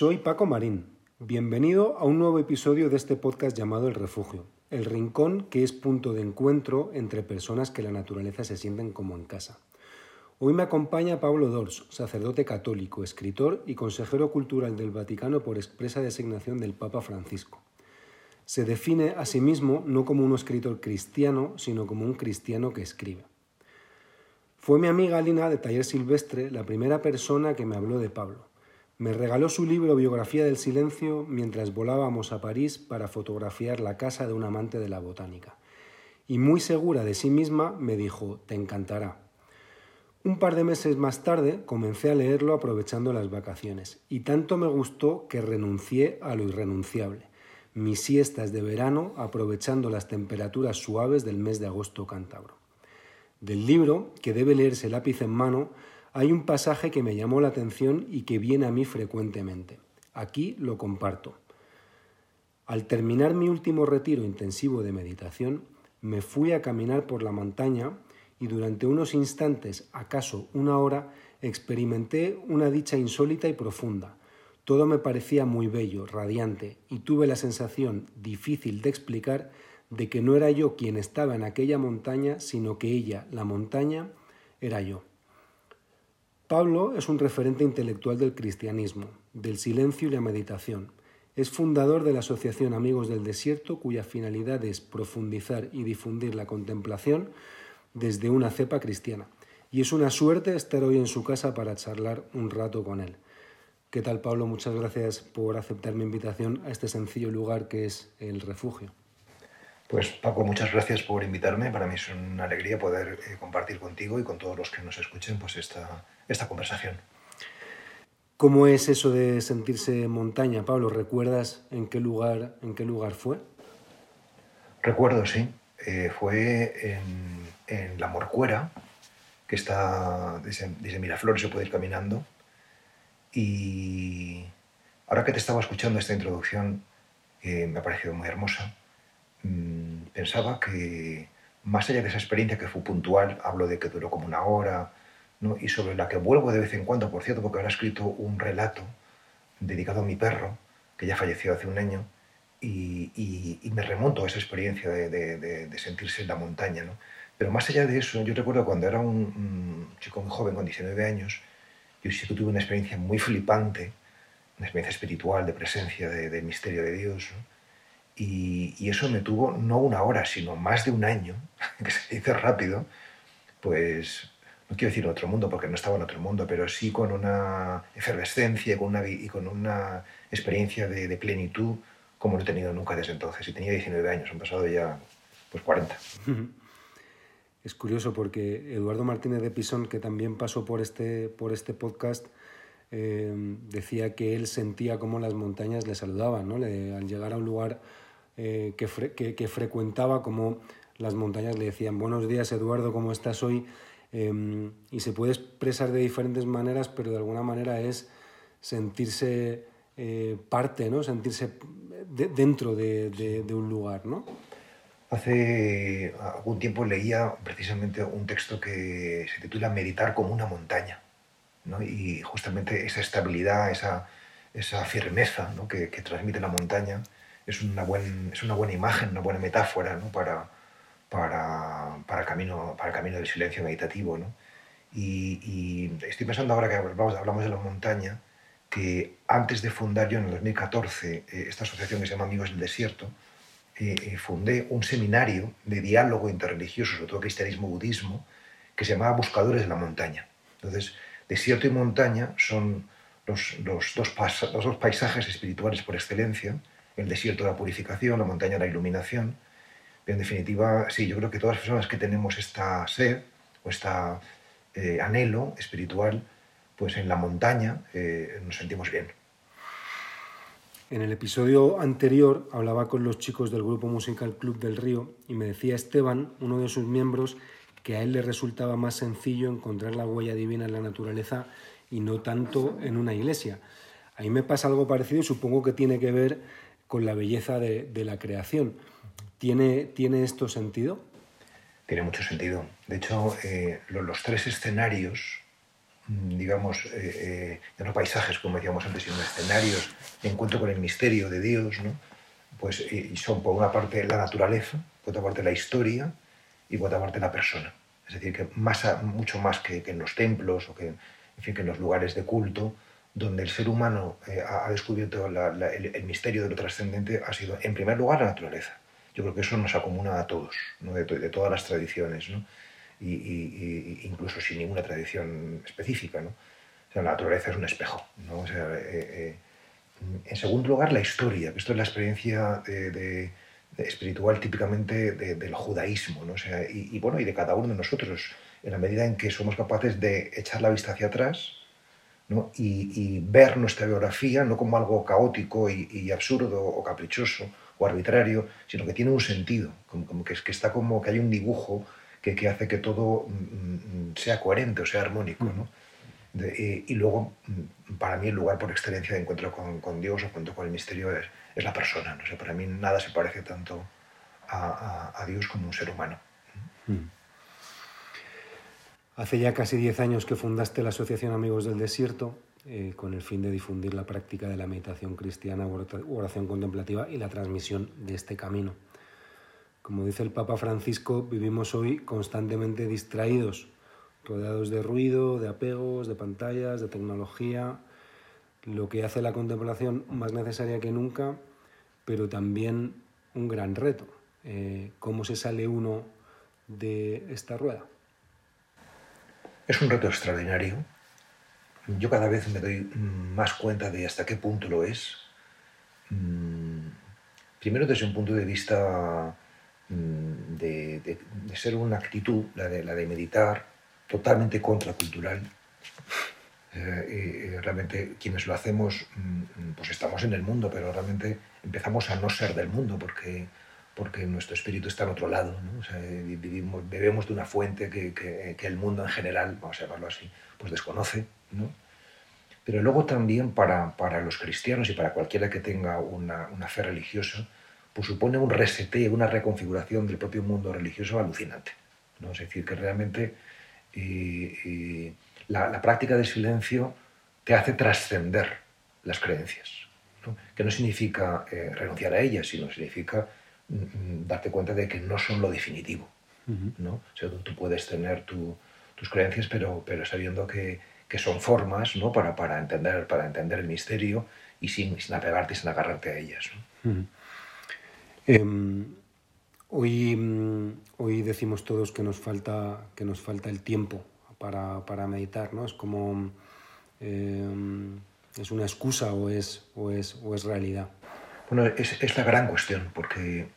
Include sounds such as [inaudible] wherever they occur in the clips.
Soy Paco Marín. Bienvenido a un nuevo episodio de este podcast llamado El Refugio, el rincón que es punto de encuentro entre personas que la naturaleza se sienten como en casa. Hoy me acompaña Pablo Dors, sacerdote católico, escritor y consejero cultural del Vaticano por expresa designación del Papa Francisco. Se define a sí mismo no como un escritor cristiano, sino como un cristiano que escribe. Fue mi amiga Lina de Taller Silvestre la primera persona que me habló de Pablo. Me regaló su libro Biografía del Silencio mientras volábamos a París para fotografiar la casa de un amante de la botánica. Y muy segura de sí misma me dijo, te encantará. Un par de meses más tarde comencé a leerlo aprovechando las vacaciones, y tanto me gustó que renuncié a lo irrenunciable, mis siestas de verano aprovechando las temperaturas suaves del mes de agosto cántabro. Del libro, que debe leerse lápiz en mano, hay un pasaje que me llamó la atención y que viene a mí frecuentemente. Aquí lo comparto. Al terminar mi último retiro intensivo de meditación, me fui a caminar por la montaña y durante unos instantes, acaso una hora, experimenté una dicha insólita y profunda. Todo me parecía muy bello, radiante, y tuve la sensación, difícil de explicar, de que no era yo quien estaba en aquella montaña, sino que ella, la montaña, era yo. Pablo es un referente intelectual del cristianismo, del silencio y la meditación. Es fundador de la Asociación Amigos del Desierto, cuya finalidad es profundizar y difundir la contemplación desde una cepa cristiana. Y es una suerte estar hoy en su casa para charlar un rato con él. ¿Qué tal, Pablo? Muchas gracias por aceptar mi invitación a este sencillo lugar que es el refugio. Pues Paco, muchas gracias por invitarme. Para mí es una alegría poder eh, compartir contigo y con todos los que nos escuchen pues esta, esta conversación. ¿Cómo es eso de sentirse en montaña, Pablo? ¿Recuerdas en qué lugar, en qué lugar fue? Recuerdo, sí. Eh, fue en, en, La Morcuera, que está desde, desde Miraflores, se puede ir caminando. Y ahora que te estaba escuchando esta introducción, eh, me ha parecido muy hermosa Mm, pensaba que más allá de esa experiencia que fue puntual, hablo de que duró como una hora, ¿no? y sobre la que vuelvo de vez en cuando, por cierto, porque ahora escrito un relato dedicado a mi perro, que ya falleció hace un año, y, y, me remonto a esa experiencia de, sentirse en la montaña. ¿no? Pero más allá de eso, yo recuerdo cuando era un, chico muy joven, con 19 años, yo sí que tuve una experiencia muy flipante, una experiencia espiritual, de presencia, de, misterio de Dios. ¿no? Y, eso me tuvo no una hora, sino más de un año, [laughs] que se dice rápido, pues no quiero decir otro mundo porque no estaba en otro mundo, pero sí con una efervescencia con una, y con una experiencia de, plenitud como no he tenido nunca desde entonces. Y tenía 19 años, han pasado ya pues 40. Es curioso porque Eduardo Martínez de Pisón, que también pasó por este, por este podcast, eh, decía que él sentía como las montañas le saludaban, ¿no? al llegar a un lugar eh, que, que, frecuentaba, como las montañas le decían, buenos días Eduardo, ¿cómo estás hoy? Em, y se puede expresar de diferentes maneras, pero de alguna manera es sentirse eh, parte, ¿no? sentirse dentro de, de, un lugar. ¿no? Hace algún tiempo leía precisamente un texto que se titula Meditar como una montaña. ¿no? Y justamente esa estabilidad, esa, esa firmeza ¿no? que, que transmite la montaña, es una, buen, es una buena imagen, una buena metáfora para, para, para, el camino, para el camino del silencio meditativo. ¿no? Y, y, estoy pensando ahora que hablamos, hablamos, de la montaña, que antes de fundar yo en el 2014 eh, esta asociación que se llama Amigos del Desierto, eh, eh, fundé un seminario de diálogo interreligioso, sobre todo cristianismo budismo, que se llamaba Buscadores de la Montaña. Entonces, desierto y montaña son los, los, dos, los dos paisajes espirituales por excelencia el desierto de la purificación, la montaña la iluminación. En definitiva, sí, yo creo que todas las personas que tenemos esta sed o este anhelo espiritual, pues en la montaña eh, nos sentimos bien. En el episodio anterior hablaba con los chicos del grupo musical Club del Río y me decía Esteban, uno de sus miembros, que a él le resultaba más sencillo encontrar la huella divina en la naturaleza y no tanto en una iglesia. A mí me pasa algo parecido y supongo que tiene que ver con la belleza de, la creación. ¿Tiene, ¿Tiene esto sentido? Tiene mucho sentido. De hecho, eh, los, tres escenarios mm, digamos, eh, ya no paisajes, como decíamos antes, sino escenarios de encuentro con el misterio de Dios, ¿no? pues son por una parte la naturaleza, por otra parte la historia y por otra parte la persona. Es decir, que más mucho más que, en los templos o que, en fin, que en los lugares de culto, donde el ser humano eh, ha, descubierto el, misterio de lo trascendente, ha sido, en primer lugar, la naturaleza. Yo creo que eso nos acomuna a todos, de, todas las tradiciones, y, incluso sin ninguna tradición específica. ¿no? la naturaleza es un espejo. ¿no? Eh, eh, en segundo lugar, la historia, que esto es la experiencia de espiritual típicamente del judaísmo, ¿no? sea, y, bueno, y de cada uno de nosotros, en la medida en que somos capaces de echar la vista hacia atrás ¿no? y, ver nuestra biografía no como algo caótico y, absurdo o caprichoso o arbitrario, sino que tiene un sentido, como, que, que, está como que hay un dibujo que, que hace que todo mm, mm, sea coherente o sea armónico. ¿no? y, luego, mm, para mí, el lugar por excelencia de encuentro con, con Dios o con el misterio es, es la persona. ¿no? sé para mí nada se parece tanto a, Dios como un ser humano. Hace ya casi 10 años que fundaste la Asociación Amigos del Desierto eh, con el fin de difundir la práctica de la meditación cristiana, oración contemplativa y la transmisión de este camino. Como dice el Papa Francisco, vivimos hoy constantemente distraídos, rodeados de ruido, de apegos, de pantallas, de tecnología, lo que hace la contemplación más necesaria que nunca, pero también un gran reto. Eh, ¿Cómo se sale uno de esta rueda? Es un reto extraordinario. Yo cada vez me doy más cuenta de hasta qué punto lo es. Mm, primero desde un punto de vista mm, de, ser una actitud, la de, la de meditar, totalmente contracultural eh, realmente quienes lo hacemos, mm, pues estamos en el mundo, pero realmente empezamos a no ser del mundo porque, porque nuestro espíritu está en otro lado. vivimos, bebemos de una fuente que, que, el mundo en general, vamos a llamarlo así, pues desconoce. ¿No? Pero luego también para, para, los cristianos y para cualquiera que tenga una, una fe religiosa, pues supone un reseteo, una reconfiguración del propio mundo religioso alucinante. ¿no? Es decir, que realmente... y, la, práctica del silencio te hace trascender las creencias, que no significa eh, renunciar a ellas, sino significa mm, mm, darte cuenta de que no son lo definitivo. ¿no? tú, puedes tener tus creencias, pero, pero sabiendo que, son formas ¿no? para, para, entender, para entender el misterio y sin, sin apegarte y sin agarrarte a ellas. Em, hoy, mm, hoy decimos todos que nos falta, que nos falta el tiempo para, para meditar, ¿no? Es como... Eh, ¿Es una excusa o es, o es, o es realidad? Bueno, es, es, la gran cuestión, porque,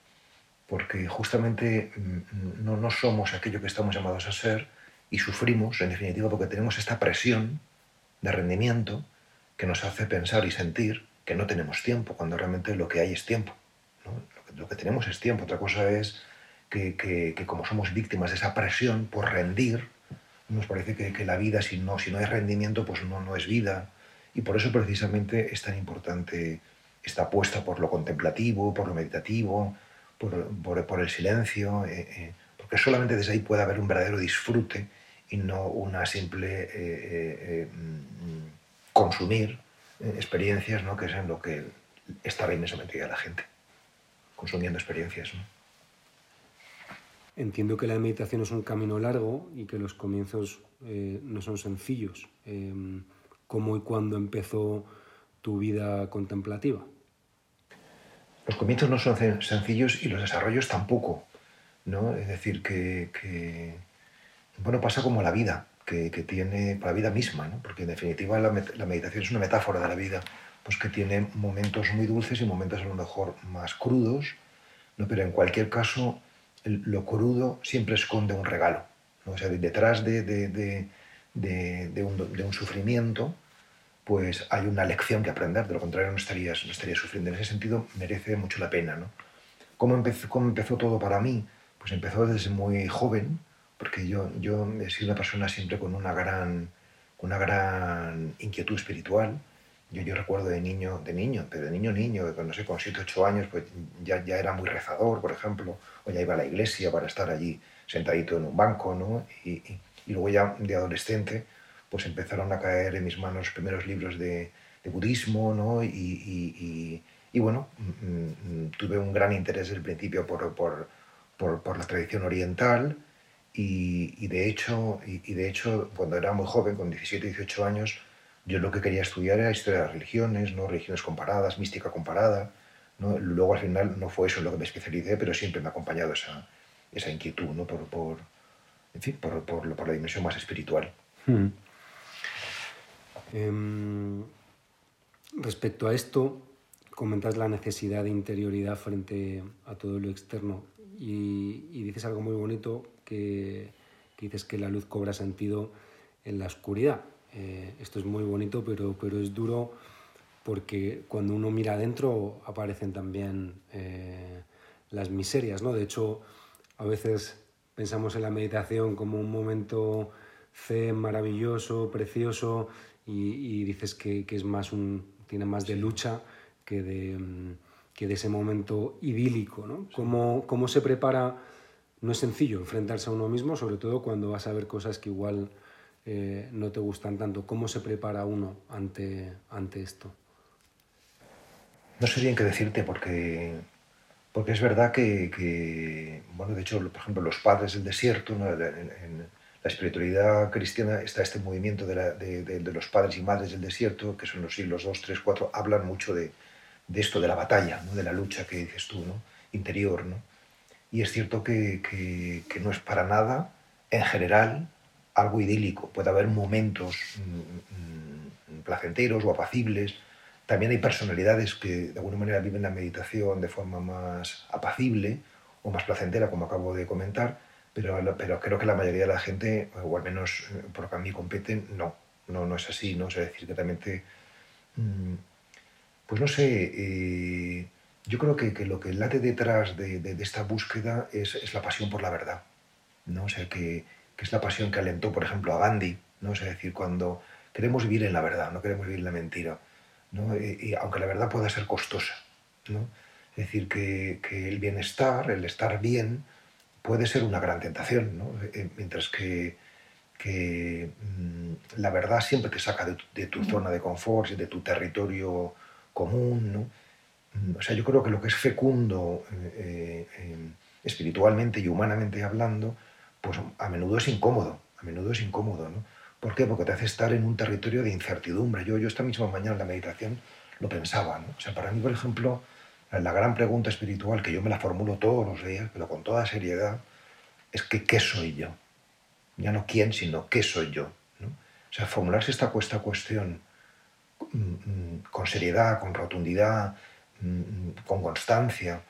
porque justamente mm, no, no somos aquello que estamos llamados a ser y sufrimos, en definitiva, porque tenemos esta presión de rendimiento que nos hace pensar y sentir que no tenemos tiempo, cuando realmente lo que hay es tiempo. ¿no? Lo, que, lo, que, tenemos es tiempo. Otra cosa es que, que, que, como somos víctimas de esa presión por rendir, nos parece que, la vida, si no, si no hay rendimiento, pues no, no es vida. Y por eso precisamente es tan importante esta apuesta por lo contemplativo, por lo meditativo, por, por, el silencio, eh, eh, porque solamente desde ahí puede haber un verdadero disfrute y no una simple eh, mm, consumir experiencias, ¿no? que es en lo que está inmensamente a la gente, consumiendo experiencias. ¿no? Entiendo que la meditación es un camino largo y que los comienzos eh, no son sencillos. Em, ¿Cómo y cuándo empezó tu vida contemplativa? Los comienzos no son sencillos y los desarrollos tampoco. ¿no? Es decir, que, bueno, pasa como la vida, que, tiene, la vida misma, ¿no? porque en definitiva la, la, meditación es una metáfora de la vida, pues que tiene momentos muy dulces y momentos a lo mejor más crudos, ¿no? pero en cualquier caso lo crudo siempre esconde un regalo. ¿no? O sea, detrás de, de, de, un, sufrimiento, pues hay una lección que aprender, de lo contrario no estarías, no estarías sufriendo. En ese sentido merece mucho la pena. ¿no? ¿Cómo, empezó, ¿Cómo empezó todo para mí? Pues empezó desde muy joven, porque yo, yo he sido una persona siempre con una gran, una gran inquietud espiritual yo, yo recuerdo de niño, de niño, pero de niño niño, no sé, con 7, 8 años, pues ya, ya era muy rezador, por ejemplo, o ya iba a la iglesia para estar allí sentadito en un banco, ¿no? Y, y, luego ya de adolescente, pues empezaron a caer en mis manos los primeros libros de, budismo, ¿no? Y, bueno, mm, mm, tuve un gran interés desde el principio por, por, por, la tradición oriental y, de hecho, y, de hecho, cuando era muy joven, con 17, 18 años, yo lo que quería estudiar era historia de las religiones, ¿no? religiones comparadas, mística comparada. ¿no? Luego al final no fue eso en lo que me especialicé, pero siempre me ha acompañado esa, esa inquietud ¿no? por, por, en fin, por, por, por la dimensión más espiritual. Hmm. Em, respecto a esto, comentas la necesidad de interioridad frente a todo lo externo y, y dices algo muy bonito que, que, dices que la luz cobra sentido en la oscuridad. Eh, esto es muy bonito, pero, pero es duro porque cuando uno mira adentro aparecen también eh, las miserias, ¿no? De hecho, a veces pensamos en la meditación como un momento zen maravilloso, precioso, y, dices que, es más un, tiene más de lucha que de, mm, que de ese momento idílico. ¿no? ¿Cómo, ¿Cómo, se prepara? No es sencillo enfrentarse a uno mismo, sobre todo cuando vas a ver cosas que igual eh, no te gustan tanto. ¿Cómo se prepara uno ante, ante esto? No sé bien qué decirte porque, porque es verdad que, bueno, de hecho, por ejemplo, los padres del desierto, en, la espiritualidad cristiana está este movimiento de, los padres y madres del desierto, que son los siglos 2, 3, 4, hablan mucho de, esto, de la batalla, de la lucha que dices tú, interior. ¿no? Y es cierto que, no es para nada, en general, algo idílico. Puede haber momentos mm, mm, placenteros o apacibles. También hay personalidades que de alguna manera viven la meditación de forma más apacible o más placentera, como acabo de comentar pero, pero creo que la mayoría de la gente, o al menos eh, por lo que a mí competen, no, no, no es así, ¿no? es decir, que también te... Mm, pues no sé, eh, yo creo que, que, lo que late detrás de, de, esta búsqueda es, es, la pasión por la verdad, ¿no? O sea, que, que, es la pasión que alentó, por ejemplo, a Gandhi, ¿no? Es decir, cuando queremos vivir en la verdad, no queremos vivir en la mentira, ¿no? Y, aunque la verdad pueda ser costosa, ¿no? Es decir, que, que el bienestar, el estar bien, puede ser una gran tentación, ¿no? Eh, mientras que, que mm, la verdad siempre te saca de tu, zona de confort, de tu territorio común. ¿no? O sea, yo creo que lo que es fecundo eh, eh, espiritualmente y humanamente hablando, pues a menudo es incómodo, a menudo es incómodo. ¿no? ¿Por qué? Porque te hace estar en un territorio de incertidumbre. Yo, yo esta misma mañana en la meditación lo pensaba. ¿no? O sea, para mí, por ejemplo, la gran pregunta espiritual que yo me la formulo todos los días, pero con toda seriedad, es que ¿qué soy yo? Ya no quién, sino ¿qué soy yo? O sea, formularse esta, cuestión mm, mm, con seriedad, con rotundidad, con constancia,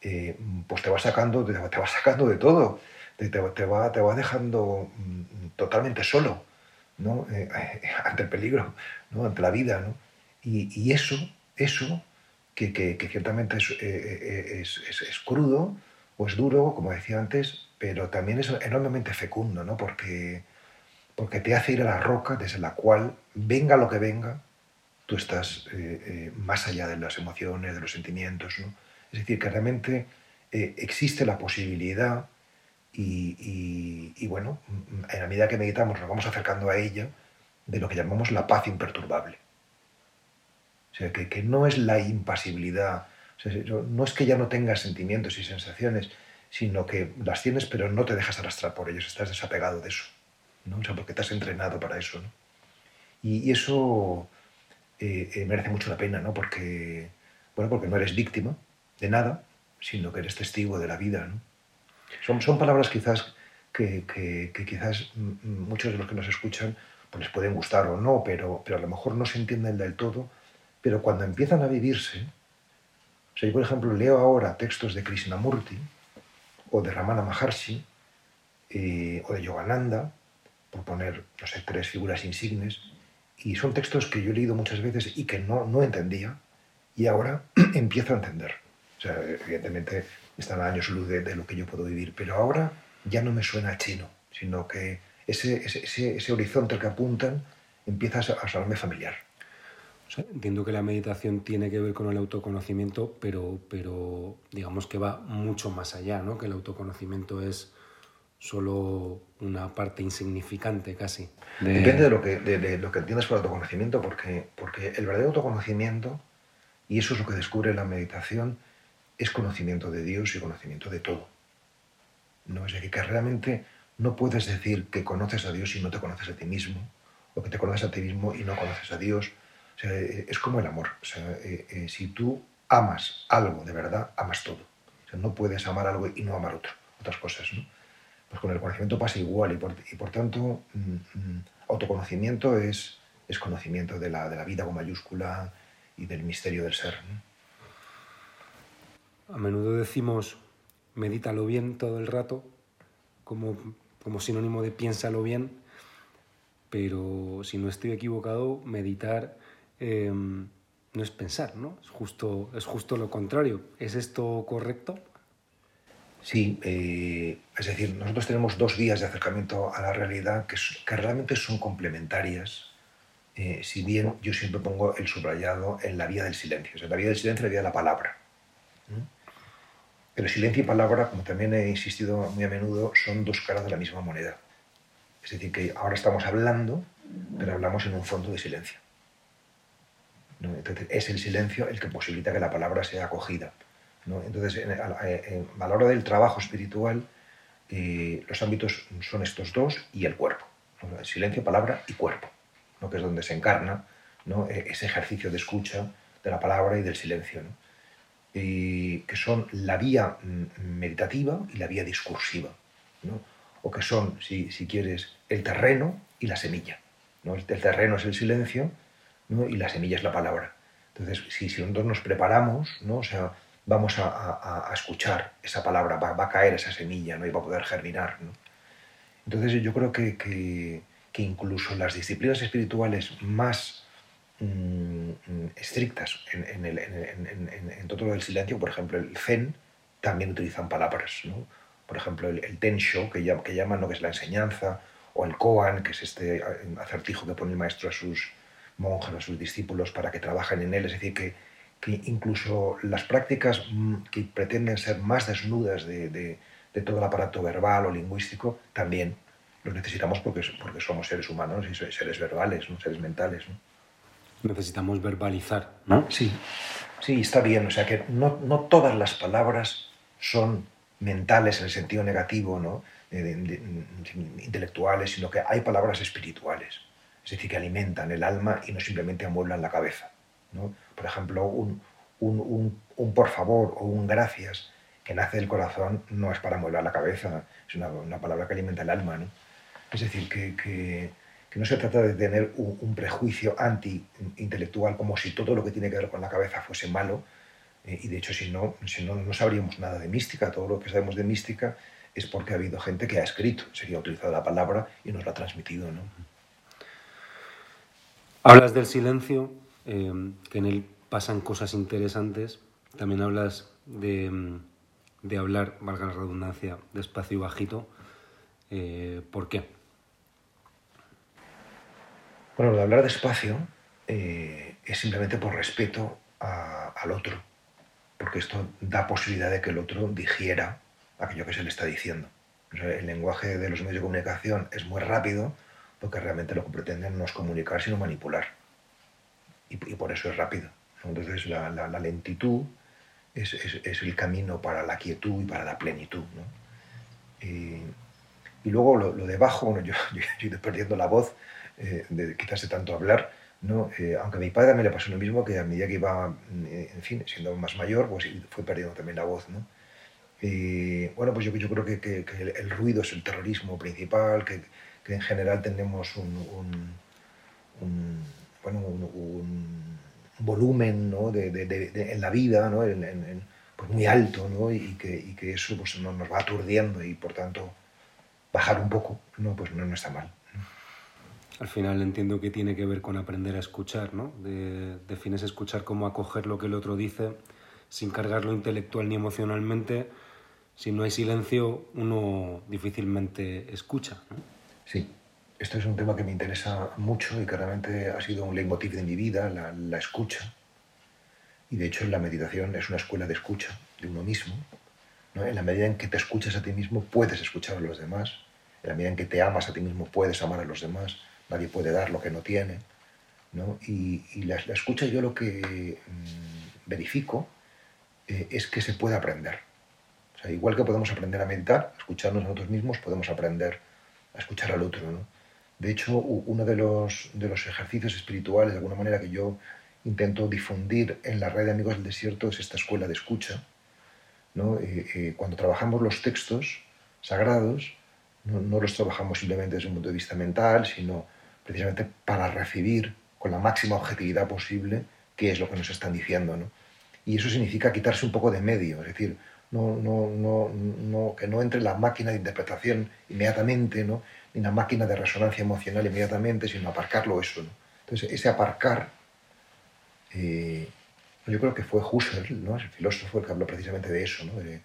eh, pues te va sacando, te va sacando de todo, te, va, te va dejando totalmente solo ¿no? Eh, ante el peligro, ¿no? ante la vida. Y, eso, eso que, ciertamente eh, eh, es, es, crudo o es duro, como decía antes, pero también es enormemente fecundo, ¿no? porque te hace ir a la roca desde la cual, venga lo que venga, tú estás eh, más allá de las emociones, de los sentimientos. ¿no? Es decir, que realmente existe la posibilidad y, y, bueno, en la medida que meditamos nos vamos acercando a ella de lo que llamamos la paz imperturbable. O sea, que, no es la impasibilidad, no es que ya no tengas sentimientos y sensaciones, sino que las tienes pero no te dejas arrastrar por ellos, estás desapegado de eso, ¿no? o sea, porque te has entrenado para eso. Y, eso eh, eh, merece mucho la pena, ¿no? porque, bueno, porque no eres víctima de nada, sino que eres testigo de la vida. ¿no? Son, son palabras quizás que, que, quizás muchos de los que nos escuchan pues les pueden gustar o no, pero, pero a lo mejor no se entienden del todo pero cuando empiezan a vivirse, o sea, yo por ejemplo leo ahora textos de Krishnamurti o de Ramana Maharshi eh, o de Yogananda, por poner, no sé, tres figuras insignes, y son textos que yo he leído muchas veces y que no, no entendía, y ahora [clears throat] empiezo a entender. O sea, evidentemente están a años luz de, lo que yo puedo vivir, pero ahora ya no me suena chino, sino que ese, ese, ese horizonte al que apuntan empieza a sonarme familiar entiendo que la meditación tiene que ver con el autoconocimiento, pero, pero digamos que va mucho más allá, ¿no? que el autoconocimiento es solo una parte insignificante casi. Depende de lo, que, de, lo que entiendas por autoconocimiento, porque, porque el verdadero autoconocimiento, y eso es lo que descubre la meditación, es conocimiento de Dios y conocimiento de todo. ¿No? Es decir, que realmente no puedes decir que conoces a Dios y no te conoces a ti mismo, o que te conoces a ti mismo y no conoces a Dios. es como el amor. Eh, eh, si tú amas algo de verdad, amas todo. no puedes amar algo y no amar otro, otras cosas. ¿no? Pues con el conocimiento pasa igual y por, tanto mm, mm, autoconocimiento es, es conocimiento de la, de la, vida con mayúscula y del misterio del ser. A menudo decimos medítalo bien todo el rato como, como sinónimo de piénsalo bien, pero si no estoy equivocado, meditar em, no es pensar, ¿no? Es justo, es justo lo contrario. ¿Es esto correcto? Sí, eh, es decir, nosotros tenemos dos vías de acercamiento a la realidad que, que realmente son complementarias, eh, si bien yo siempre pongo el subrayado en la vía del silencio, o sea, la vía del silencio y la vía de la palabra. Pero silencio y palabra, como también he insistido muy a menudo, son dos caras de la misma moneda. Es decir, que ahora estamos hablando, pero hablamos en un fondo de silencio. Es el silencio el que posibilita que la palabra sea acogida. Entonces, a, la hora del trabajo espiritual, eh, los ámbitos son estos dos y el cuerpo. Silencio, palabra y cuerpo, que es donde se encarna e, ese ejercicio de escucha de la palabra y del silencio, que son la vía mm, meditativa y la vía discursiva, o que son, si, quieres, el terreno y la semilla. El, terreno es el silencio y la semilla es la palabra. Entonces, si, si nosotros nos preparamos, ¿no? o sea, vamos a, escuchar esa palabra, va, a caer esa semilla ¿no? y va a poder germinar. Entonces yo creo que, que, incluso las disciplinas espirituales más mm, estrictas en, el, en, todo lo del silencio, por ejemplo el Zen, también utilizan palabras. Por ejemplo el, el Tensho, que, que llaman lo que es la enseñanza, o el Koan, que es este acertijo que pone el maestro a sus monjes, a sus discípulos para que trabajen en él. Es decir, que que incluso las prácticas mm, que pretenden ser más desnudas de, todo el aparato verbal o lingüístico, también los necesitamos porque, porque somos seres humanos y seres verbales, ¿no? seres mentales. Necesitamos verbalizar, ¿no? Sí, sí, está bien. O sea que no, todas las palabras son mentales en el sentido negativo, ¿no? intelectuales, sino que hay palabras espirituales, es decir, que alimentan el alma y no simplemente amueblan la cabeza. ¿No? Por ejemplo, un, un, por favor o un gracias que nace del corazón no es para mover la cabeza, es una, una, palabra que alimenta el alma. ¿no? Es decir, que, que, que, no se trata de tener un, prejuicio anti-intelectual como si todo lo que tiene que ver con la cabeza fuese malo, eh, y de hecho si no, si no, no sabríamos nada de mística, todo lo que sabemos de mística es porque ha habido gente que ha escrito, sería utilizado la palabra y nos la ha transmitido. ¿no? Hablas del silencio, Em, que en él pasan cosas interesantes. También hablas de, em, hablar, valga la redundancia, despacio y bajito. Eh, ¿Por qué? Bueno, de hablar despacio eh, es simplemente por respeto al otro, porque esto da posibilidad de que el otro digiera aquello que se le está diciendo. el lenguaje de los medios de comunicación es muy rápido porque realmente lo que pretenden no es comunicar, sino manipular y, por eso es rápido. Entonces la, la, lentitud es, es, el camino para la quietud y para la plenitud. ¿no? Y, y, luego lo, lo de bajo, bueno, yo, [laughs] yo, he ido perdiendo la voz, eh, de, quizás de tanto hablar, ¿no? Eh, aunque a mi padre me le pasó lo mismo, que a medida que iba, eh, en fin, siendo más mayor, pues fue perdiendo también la voz. ¿no? Y, bueno, pues yo, yo creo que, que, que el, ruido es el terrorismo principal, que, que en general tenemos un, un, un bueno, un, volumen ¿no? de, de, en la vida ¿no? en, pues muy alto ¿no? y, que, y, que, eso pues, nos va aturdiendo y por tanto bajar un poco no, pues no, no está mal. Al final entiendo que tiene que ver con aprender a escuchar, ¿no? De, defines escuchar como acoger lo que el otro dice sin cargarlo intelectual ni emocionalmente. Si no hay silencio, uno difícilmente escucha. ¿no? Sí, esto es un tema que me interesa mucho y que realmente ha sido un leitmotiv de mi vida, la, escucha. Y de hecho la meditación es una escuela de escucha de uno mismo, En la medida en que te escuchas a ti mismo, puedes escuchar a los demás. En la medida en que te amas a ti mismo, puedes amar a los demás. Nadie puede dar lo que no tiene. Y, la, escucha yo lo que mm, verifico eh, es que se puede aprender. igual que podemos aprender a meditar, a escucharnos a nosotros mismos, podemos aprender a escuchar al otro. De hecho, uno de los, de los ejercicios espirituales, de alguna manera, que yo intento difundir en la red de Amigos del Desierto es esta escuela de escucha. Eh, eh, cuando trabajamos los textos sagrados, no, los trabajamos simplemente desde un punto de vista mental, sino precisamente para recibir con la máxima objetividad posible qué es lo que nos están diciendo. Y eso significa quitarse un poco de medio, es decir, no, no, no, que no entre la máquina de interpretación inmediatamente, ¿no? Ni la máquina de resonancia emocional inmediatamente, sino aparcarlo eso. Entonces, ese aparcar eh, yo creo que fue Husserl, ¿no? el filósofo, el que habló precisamente de eso, ¿no? de,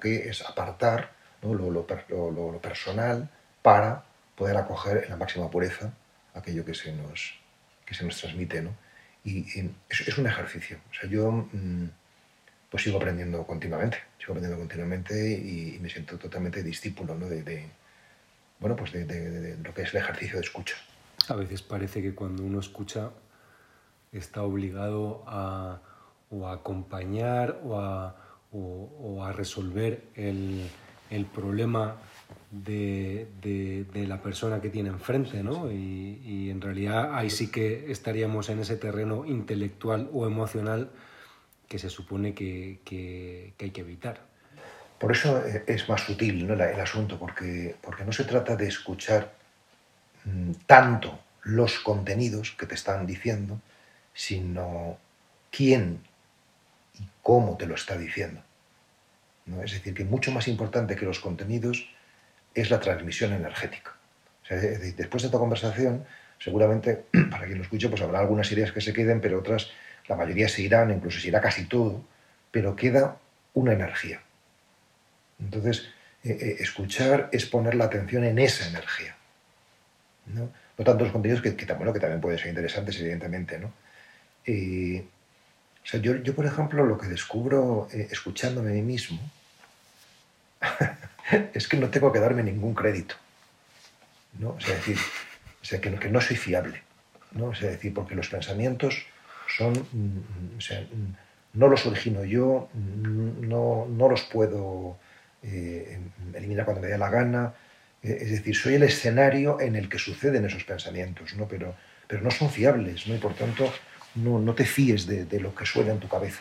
qué es apartar lo, lo, personal para poder acoger en la máxima pureza aquello que se nos, que se nos transmite. ¿no? Y, es, un ejercicio. O sea, yo mm, pues sigo aprendiendo continuamente, sigo aprendiendo continuamente y, me siento totalmente discípulo ¿no? de, bueno, pues de lo que es el ejercicio de escucha. A veces parece que cuando uno escucha está obligado a, o a acompañar o a, o, a resolver el, el problema de, de, la persona que tiene enfrente, ¿no? Y, y, en realidad ahí sí que estaríamos en ese terreno intelectual o emocional que se supone que, que, que hay que evitar. Por eso es más sutil ¿no? el asunto, porque, porque no se trata de escuchar mm, tanto los contenidos que te están diciendo, sino quién y cómo te lo está diciendo. Es decir, que mucho más importante que los contenidos es la transmisión energética. después de esta conversación, seguramente, [clears throat] para quien lo escuche, pues habrá algunas ideas que se queden, pero otras, la mayoría se irán, incluso se irá casi todo, pero queda una energía. Entonces, eh, eh, escuchar es poner la atención en esa energía. No, no tanto los contenidos que, que, también pueden ser interesantes, evidentemente, ¿no? sea, yo, yo, por ejemplo, lo que descubro eh, escuchándome a mí mismo [laughs] es que no tengo que darme ningún crédito. ¿no? O sea, decir, o sea, que, no soy fiable. ¿no? O decir, porque los pensamientos son. Mm, o sea, no los origino yo, no, no los puedo eh, eliminar cuando me dé la gana. Eh, es decir, soy el escenario en el que suceden esos pensamientos, ¿no? Pero, pero no son fiables, ¿no? Y por tanto, no, te fíes de, lo que suena en tu cabeza.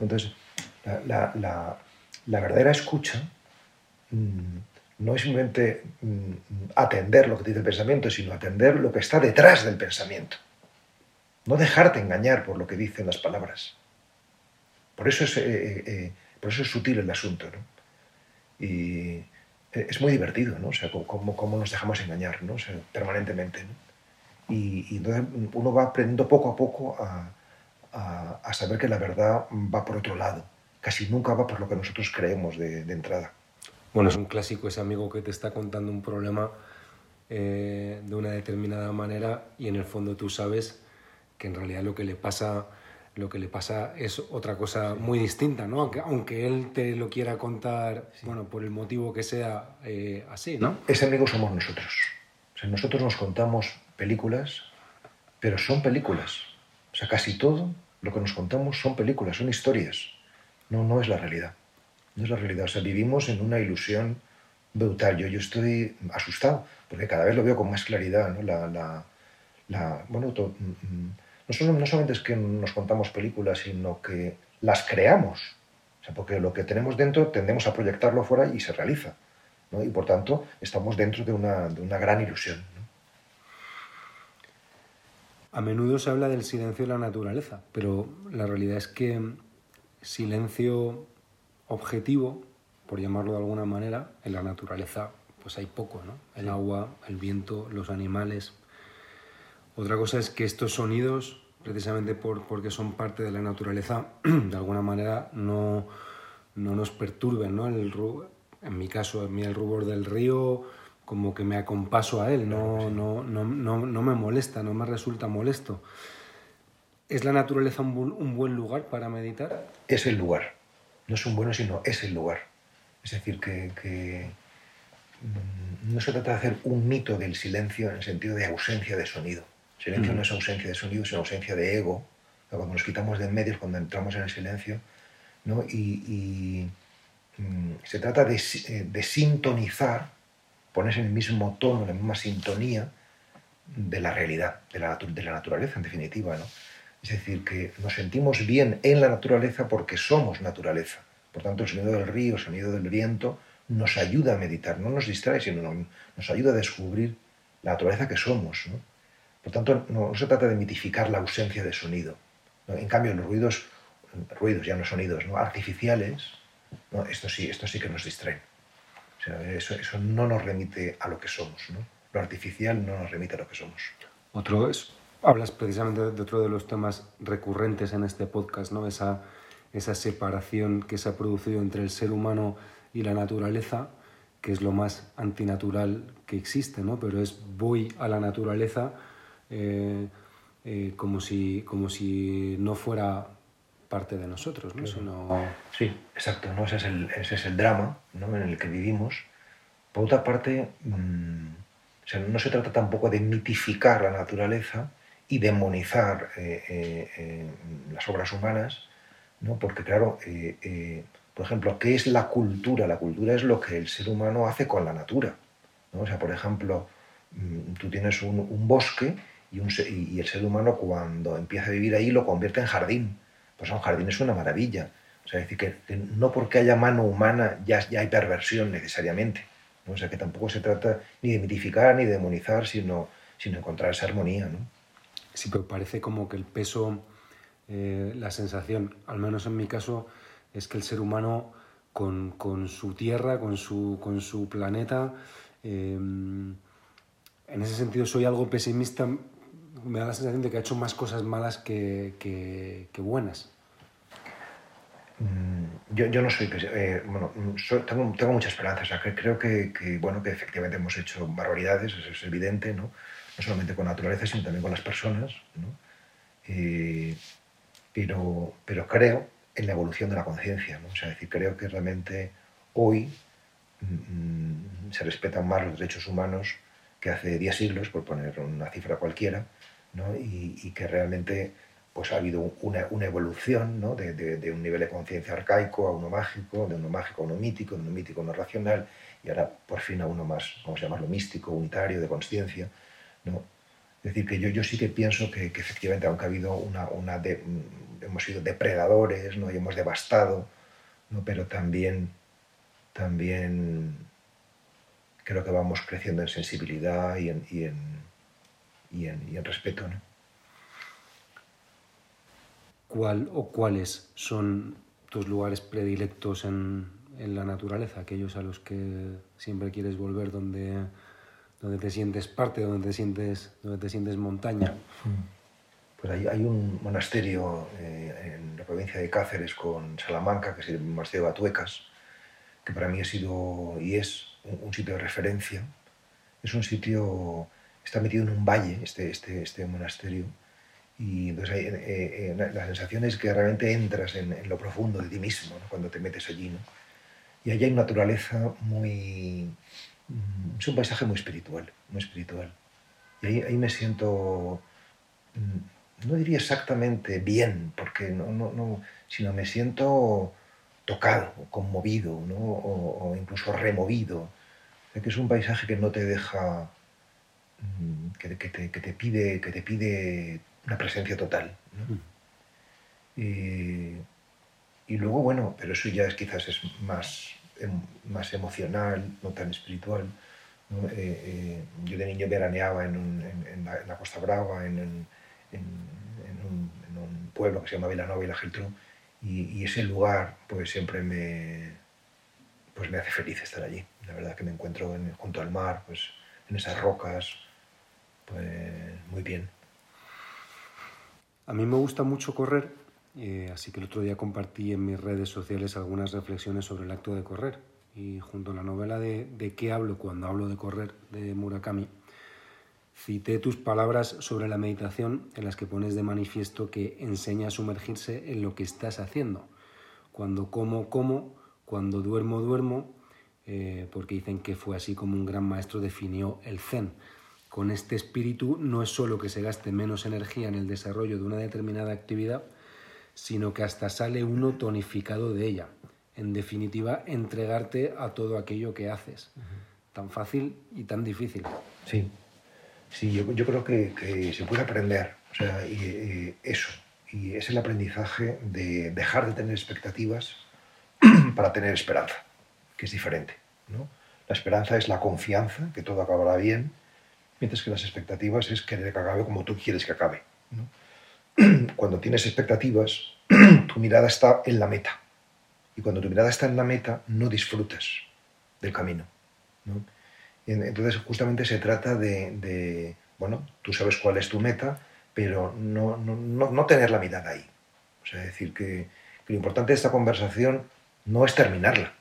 Entonces, la, verdadera escucha mm, no es simplemente mm, atender lo que dice el pensamiento, sino atender lo que está detrás del pensamiento. No dejarte engañar por lo que dicen las palabras. Por eso es, eh, eh, por eso es sutil el asunto. Y es muy divertido, ¿no? O sea, cómo, nos dejamos engañar, ¿no? permanentemente. Y, entonces uno va aprendiendo poco a poco a, a, saber que la verdad va por otro lado. Casi nunca va por lo que nosotros creemos de, entrada. Bueno, es un clásico ese amigo que te está contando un problema eh, de una determinada manera y en el fondo tú sabes que en realidad lo que le pasa lo que le pasa es otra cosa muy distinta, ¿no? Aunque, aunque él te lo quiera contar, bueno, por el motivo que sea eh, así, ¿no? Ese amigo somos nosotros. O sea, nosotros nos contamos películas, pero son películas. O sea, casi todo lo que nos contamos son películas, son historias. No, no es la realidad. No es la realidad. O sea, vivimos en una ilusión brutal. Yo, yo estoy asustado, porque cada vez lo veo con más claridad. ¿no? La, la, bueno, mm, mm, no, no solamente es que nos contamos películas, sino que las creamos. O sea, porque lo que tenemos dentro tendemos a proyectarlo afuera y se realiza. ¿no? Y por tanto, estamos dentro de una, de una gran ilusión. A menudo se habla del silencio de la naturaleza, pero la realidad es que silencio objetivo, por llamarlo de alguna manera, en la naturaleza pues hay poco, ¿no? El agua, el viento, los animales. Otra cosa es que estos sonidos, precisamente por, porque son parte de la naturaleza, [clears throat] de alguna manera no, no nos perturben, ¿no? El, en mi caso, a mí el rubor del río, como que me acompaso a él, no, no, no, no, me molesta, no me resulta molesto. ¿Es la naturaleza un, buen lugar para meditar? Es el lugar. No es un bueno, sino es el lugar. Es decir, que, mm, no se trata de hacer un mito del silencio en el sentido de ausencia de sonido. Silencio no es ausencia de sonido, es ausencia de ego. Cuando nos quitamos de en medio, cuando entramos en el silencio, ¿no? y, mm, se trata de, eh, de, sintonizar, ponerse en el mismo tono, en la misma sintonía de la realidad, de la, naturaleza en definitiva. ¿no? Es decir, que nos sentimos bien en la naturaleza porque somos naturaleza. Por tanto, el sonido del río, el sonido del viento, nos ayuda a meditar, no nos distrae, sino nos ayuda a descubrir la naturaleza que somos. Por tanto, no, se trata de mitificar la ausencia de sonido. En cambio, los ruidos, ruidos, ya no sonidos, ¿no? artificiales, ¿no? Esto, sí, esto sí que nos distrae. eso, eso, no nos remite a lo que somos. Lo artificial no nos remite a lo que somos. Otro es, hablas precisamente de otro de los temas recurrentes en este podcast, ¿no? esa, esa separación que se ha producido entre el ser humano y la naturaleza, que es lo más antinatural que existe, ¿no? pero es voy a la naturaleza eh, eh, como, si, como si no fuera parte de nosotros, ¿no? Sí, exacto, ¿no? Ese, es el, ese es el drama ¿no? en el que vivimos. Por otra parte, mm, no se trata tampoco de mitificar la naturaleza y demonizar eh, las obras humanas, ¿no? porque claro, por ejemplo, ¿qué es la cultura? La cultura es lo que el ser humano hace con la natura. ¿no? O sea, por ejemplo, mm, tú tienes un, un bosque y, el ser humano cuando empieza a vivir ahí lo convierte en jardín. Pues un jardín es una maravilla. O sea, decir que, no porque haya mano humana ya, ya hay perversión necesariamente. O sea, que tampoco se trata ni de mitificar ni de demonizar, sino, sino encontrar esa armonía. ¿no? Sí, pero parece como que el peso, eh, la sensación, al menos en mi caso, es que el ser humano con, con su tierra, con su, con su planeta, eh, en ese sentido soy algo pesimista me da la sensación de que ha hecho más cosas malas que, buenas. Mm, yo, no soy, eh, bueno, tengo, tengo, mucha esperanza, creo que, bueno, que efectivamente hemos hecho barbaridades, eso es evidente, ¿no? no solamente con la naturaleza, sino también con las personas, ¿no? Pero, pero creo en la evolución de la conciencia, ¿no? o sea, decir, creo que realmente hoy mm, se respetan más los derechos humanos que hace 10 siglos, por poner una cifra cualquiera, y, que realmente pues, ha habido una, una evolución ¿no? de, de, un nivel de conciencia arcaico a uno mágico, de uno mágico a uno mítico, de uno mítico a uno racional, y ahora por fin a uno más, vamos a llamarlo místico, unitario, de conciencia. ¿no? Es decir, que yo, yo sí que pienso que, que efectivamente, aunque ha habido una... una de, mm, hemos sido depredadores ¿no? y hemos devastado, ¿no? pero también, también creo que vamos creciendo en sensibilidad y en, y en y en, respeto. ¿no? ¿Cuál o cuáles son tus lugares predilectos en, en, la naturaleza, aquellos a los que siempre quieres volver, donde, donde te sientes parte, donde te sientes, donde te sientes montaña? Mm. Pues hay, hay un monasterio eh, en la provincia de Cáceres con Salamanca, que es el monasterio de Batuecas, que para mí ha sido y es un, un sitio de referencia. Es un sitio está metido en un valle, este, este, este monasterio, y entonces eh, eh, la sensación es que realmente entras en, lo profundo de ti mismo cuando te metes allí. ¿no? Y allí hay naturaleza muy... Mm, es un paisaje muy espiritual, muy espiritual. Y ahí, ahí me siento, mm, no diría exactamente bien, porque no, no, no sino me siento tocado, conmovido, ¿no? o, o incluso removido. que es un paisaje que no te deja Mm, que, te, pide, que te pide una presencia total. Mm. Y, luego, bueno, pero eso ya es, quizás es más, em, más emocional, no tan espiritual. Eh, eh, yo de niño veraneaba en, la, Costa Brava, en, un, pueblo que se llama Vilanova y la Geltrú, y, ese lugar pues siempre me, pues me hace feliz estar allí. La verdad que me encuentro junto al mar, pues en esas rocas, pues muy bien. A mí me gusta mucho correr, eh, así que el otro día compartí en mis redes sociales algunas reflexiones sobre el acto de correr. Y junto a la novela de, de qué hablo cuando hablo de correr de Murakami, cité tus palabras sobre la meditación en las que pones de manifiesto que enseña a sumergirse en lo que estás haciendo. Cuando como, como, cuando duermo, duermo, eh, porque dicen que fue así como un gran maestro definió el zen. Con este espíritu no es solo que se gaste menos energía en el desarrollo de una determinada actividad, sino que hasta sale uno tonificado de ella. En definitiva, entregarte a todo aquello que haces. Tan fácil y tan difícil. Sí, sí yo, creo que, se puede aprender. O sea, y, eso. Y es el aprendizaje de dejar de tener expectativas [clears throat] para tener esperanza, que es diferente. ¿no? La esperanza es la confianza, que todo acabará bien, mientras que las expectativas es querer que acabe como tú quieres que acabe. ¿no? [clears throat] cuando tienes expectativas, [clears throat] tu mirada está en la meta. Y cuando tu mirada está en la meta, no disfrutas del camino. Entonces, justamente se trata de, bueno, tú sabes cuál es tu meta, pero no, no, tener la mirada ahí. O sea, decir que, lo importante de esta conversación no es terminarla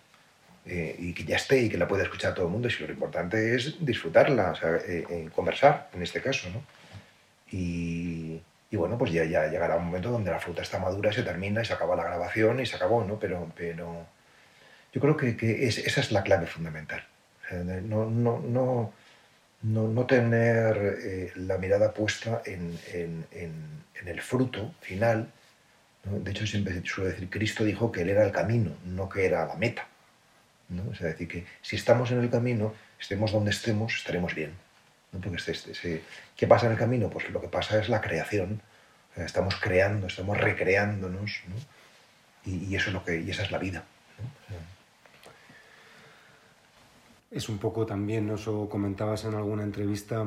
eh, y que ya esté y que la pueda escuchar todo el mundo, sino lo importante es disfrutarla, o sea, eh, conversar en este caso. ¿no? Y, y bueno, pues ya, ya llegará un momento donde la fruta está madura, se termina y se acaba la grabación y se acabó, ¿no? Pero, pero yo creo que, que esa es la clave fundamental. no, no, no, no, tener eh, la mirada puesta en, en, el fruto final. De hecho, siempre suelo decir, Cristo dijo que Él era el camino, no que era la meta. ¿No? Es decir, que si estamos en el camino, estemos donde estemos, estaremos bien. Porque este, este, ¿Qué pasa en el camino? Pues lo que pasa es la creación. Estamos creando, estamos recreándonos. Y, eso es lo que, y esa es la vida. Es un poco también, ¿no? comentabas en alguna entrevista,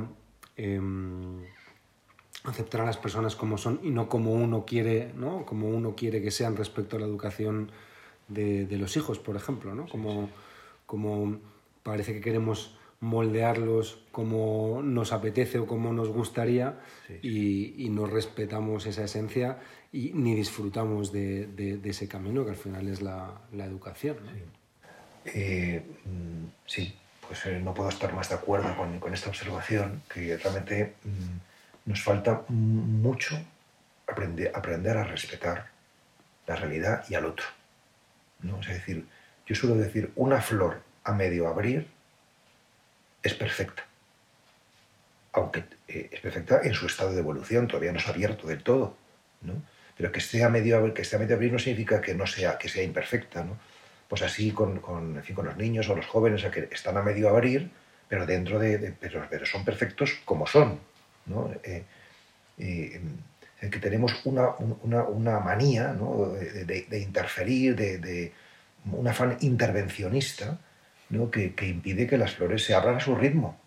em, aceptar a las personas como son y no como uno quiere, ¿no? como uno quiere que sean respecto a la educación de, los hijos, por ejemplo, ¿no? como, como parece que queremos moldearlos como nos apetece o como nos gustaría Y, no respetamos esa esencia y ni disfrutamos de, ese camino que al final es la, educación. Eh, mm, sí. pues eh, no puedo estar más de acuerdo con, esta observación, que realmente mm, nos falta mucho aprender, aprender a respetar la realidad y al otro. ¿No? Es decir, yo suelo decir, una flor a medio abrir es perfecta. Aunque eh, es perfecta en su estado de evolución, todavía no se ha abierto del todo. ¿no? Pero que esté, a medio, que esté a medio abrir no significa que, no sea, que sea imperfecta. ¿no? Pues así con, con, con los niños o los jóvenes que están a medio abrir, pero dentro de, pero, pero, son perfectos como son. ¿no? Eh, que tenemos una, una, una manía ¿no? de, interferir, de, de, un afán intervencionista que, impide que las flores se abran a su ritmo.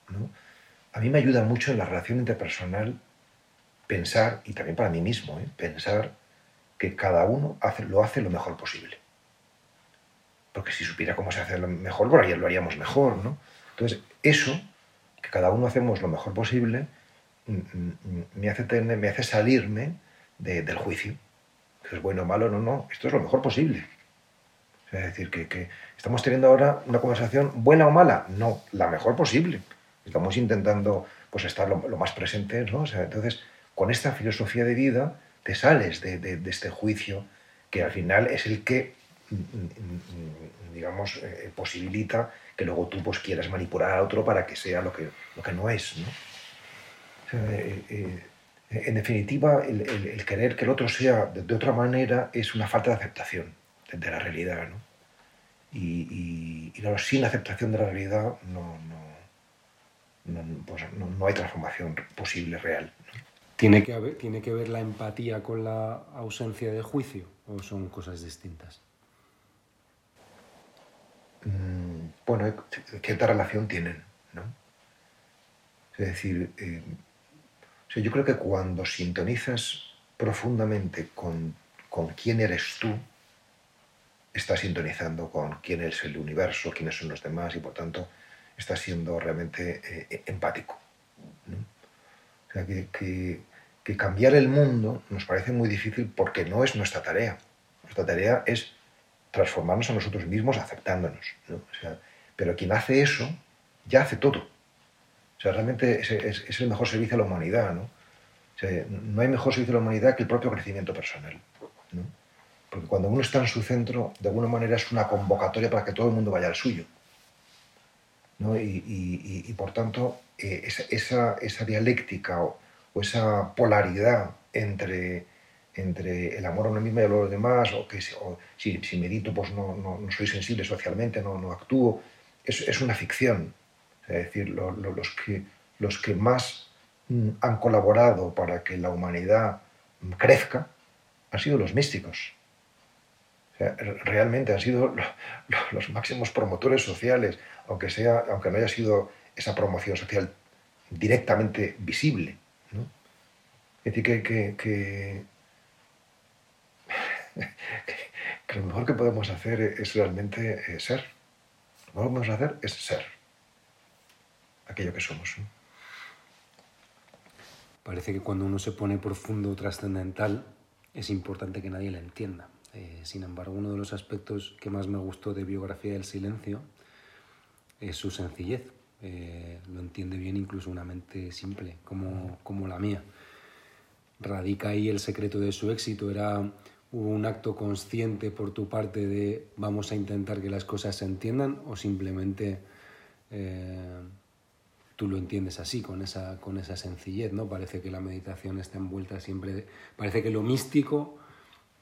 A mí me ayuda mucho en la relación interpersonal pensar, y también para mí mismo, ¿eh? pensar que cada uno hace, lo hace lo mejor posible. Porque si supiera cómo se hace lo mejor, lo haríamos mejor. ¿no? Entonces, eso, que cada uno hacemos lo mejor posible, me hace, tener, me hace salirme del juicio. Que es bueno o malo, no, no, esto es lo mejor posible. Es decir, que, estamos teniendo ahora una conversación buena o mala. No, la mejor posible. Estamos intentando pues, estar lo, más presentes. ¿no? entonces, con esta filosofía de vida, te sales de, este juicio que al final es el que, mm, mm, digamos, eh, posibilita que luego tú pues, quieras manipular a otro para que sea lo que, lo que no es. Eh, eh, en definitiva, el, querer que el otro sea de otra manera es una falta de aceptación de la realidad. ¿no? Y, y, sin aceptación de la realidad no, no, no, pues no, hay transformación posible, real. ¿Tiene que, haber, ¿Tiene que ver la empatía con la ausencia de juicio o son cosas distintas? Mm, bueno, cierta relación tienen, ¿no? Es decir, eh, yo creo que cuando sintonizas profundamente con, con quién eres tú, está sintonizando con quién es el universo, quiénes son los demás y por tanto está siendo realmente eh, empático. O sea, que, cambiar el mundo nos parece muy difícil porque no es nuestra tarea. Nuestra tarea es transformarnos a nosotros mismos aceptándonos. pero quien hace eso ya hace todo. O sea, realmente es, el mejor servicio a la humanidad. ¿no? no hay mejor servicio a la humanidad que el propio crecimiento personal. Porque cuando uno está en su centro, de alguna manera es una convocatoria para que todo el mundo vaya al suyo. Y, por tanto, eh, esa, esa, dialéctica o, esa polaridad entre, entre el amor a uno mismo y a los demás, o que si, si, medito pues no, no, soy sensible socialmente, no, no actúo, es, es una ficción. Es decir, los, que, los que más mm, han colaborado para que la humanidad crezca han sido los místicos. realmente han sido [laughs] los máximos promotores sociales, aunque, sea, aunque no haya sido esa promoción social directamente visible. Es decir, [laughs] que, lo mejor que podemos hacer es realmente eh, ser. Lo que podemos hacer es ser aquello que somos. Parece que cuando uno se pone profundo, trascendental, es importante que nadie la entienda. Eh, sin embargo, uno de los aspectos que más me gustó de Biografía del Silencio es su sencillez. Eh, lo entiende bien incluso una mente simple como, como la mía. Radica ahí el secreto de su éxito. Era hubo un acto consciente por tu parte de vamos a intentar que las cosas se entiendan o simplemente eh, tú lo entiendes así, con esa, con esa sencillez, ¿no? Parece que la meditación está envuelta siempre... parece que lo místico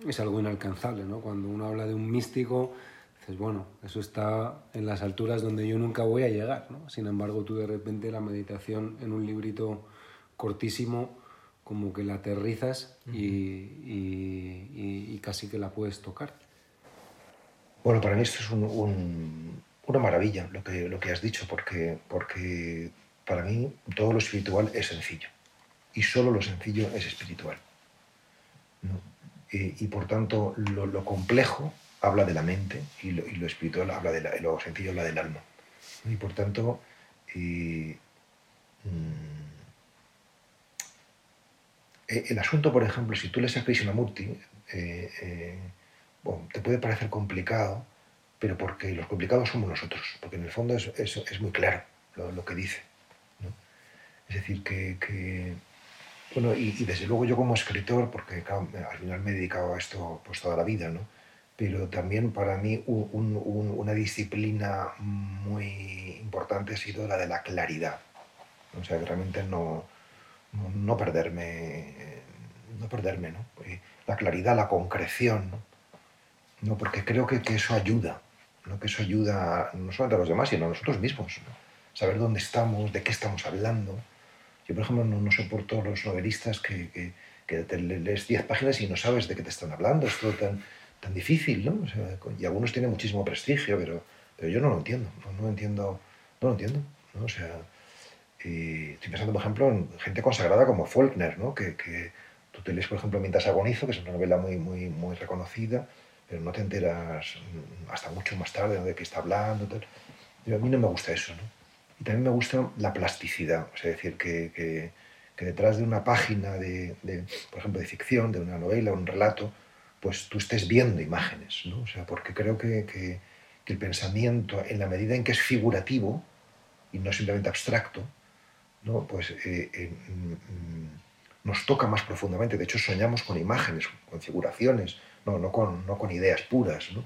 es algo inalcanzable, ¿no? Cuando uno habla de un místico, dices, bueno, eso está en las alturas donde yo nunca voy a llegar, ¿no? Sin embargo, tú de repente la meditación en un librito cortísimo como que la aterrizas y, casi que la puedes tocar. Bueno, para mí esto es una maravilla lo que, lo que has dicho, porque, porque para mí todo lo espiritual es sencillo y solo lo sencillo es espiritual. Y, por tanto lo, complejo habla de la mente y lo, espiritual habla de la, lo sencillo habla del alma. Y por tanto, mm, Eh, el asunto, por ejemplo, si tú lees a Krishnamurti, eh, eh, te puede parecer complicado, pero porque los complicados somos nosotros, porque en el fondo es, muy claro lo, que dice. Es decir, que, bueno, y, desde luego yo como escritor, porque al final me he dedicado a esto pues toda la vida, ¿no? pero también para mí una disciplina muy importante ha sido la de la claridad. O sea, realmente no, no, perderme, no perderme, ¿no? Eh, la claridad, la concreción, ¿no? Porque creo que, que, eso ayuda, ¿no? Que eso ayuda no solamente a los demás, sino a nosotros mismos, Saber dónde estamos, de qué estamos hablando. Yo, por ejemplo, no, no soporto los novelistas que, que, que te lees 10 páginas y no sabes de qué te están hablando. Es todo tan, tan difícil, ¿no? y algunos tienen muchísimo prestigio, pero, pero yo no lo entiendo, no, no entiendo, no lo entiendo, ¿no? O sea, y estoy pensando, por ejemplo, en gente consagrada como Faulkner, ¿no? que, que tú te lees, por ejemplo, Mientras agonizo, que es una novela muy, muy, muy reconocida, pero no te enteras hasta mucho más tarde de qué está hablando. a mí no me gusta eso. ¿no? Y también me gusta la plasticidad, es decir, que, detrás de una página, de, por ejemplo, de ficción, de una novela, un relato, pues tú estés viendo imágenes, ¿no? O sea, porque creo que, que, el pensamiento, en la medida en que es figurativo y no simplemente abstracto, ¿no? pues eh, eh, mm, nos toca más profundamente. De hecho, soñamos con imágenes, con figuraciones, no, no, con, no con ideas puras. ¿no?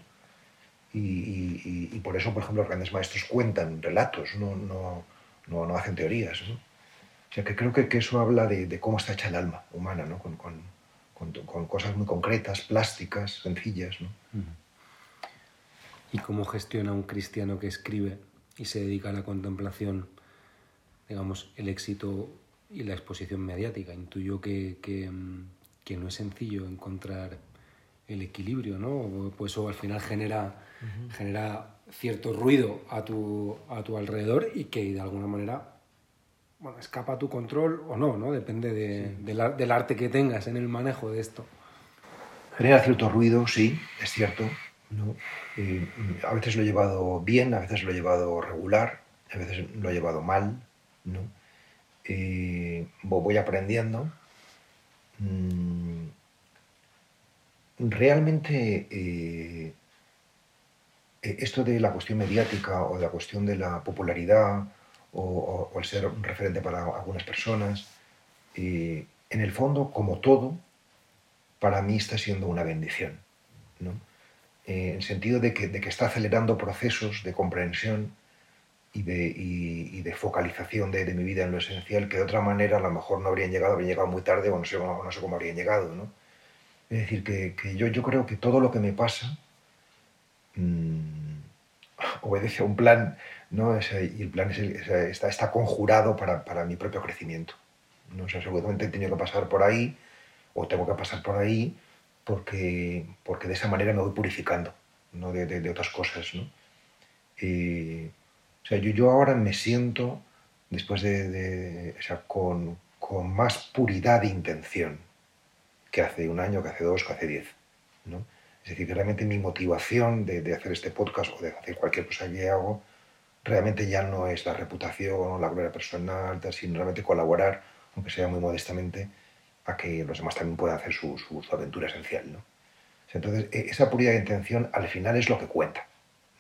Y, por eso, por ejemplo, los grandes maestros cuentan relatos, no, no, no, hacen teorías. ¿no? O sea, que creo que, que eso habla de, cómo está hecha el alma humana, ¿no? con, con, con, cosas muy concretas, plásticas, sencillas. ¿no? ¿Y cómo gestiona un cristiano que escribe y se dedica a la contemplación? digamos, el éxito y la exposición mediática. Intuyo que, que, mm, que no es sencillo encontrar el equilibrio, ¿no? Pues eso al final genera, genera cierto ruido a tu, a tu alrededor y que de alguna manera bueno, escapa a tu control o no, ¿no? Depende de, del arte que tengas en el manejo de esto. Genera cierto ruido, sí, es cierto. ¿no? Eh, a veces lo he llevado bien, a veces lo he llevado regular, a veces lo he llevado mal. ¿no? Eh, voy aprendiendo. Mm, realmente eh, esto de la cuestión mediática o de la cuestión de la popularidad o, el ser un referente para algunas personas, en el fondo, como todo, para mí está siendo una bendición. ¿no? Eh, en el sentido de que, de que, está acelerando procesos de comprensión y de, y, de focalización de, de, mi vida en lo esencial que de otra manera a lo mejor no habrían llegado, habrían llegado muy tarde o no sé, no sé cómo habrían llegado. ¿no? Es decir, que, que, yo, yo creo que todo lo que me pasa mmm, obedece a un plan ¿no? y el plan es está, conjurado para, mi propio crecimiento. ¿no? O sea, seguramente he tenido que pasar por ahí o tengo que pasar por ahí porque, porque de esa manera me voy purificando ¿no? de, otras cosas. ¿no? Y, o sea, yo, ahora me siento, después de, de o sea, con, con, más puridad de intención que hace un año, que hace dos, que hace diez. ¿no? Es decir, que realmente mi motivación de, hacer este podcast o de hacer cualquier cosa que hago realmente ya no es la reputación la gloria personal, sino realmente colaborar, aunque sea muy modestamente, a que los demás también puedan hacer su, su, aventura esencial. ¿no? Entonces, e, esa puridad de intención al final es lo que cuenta,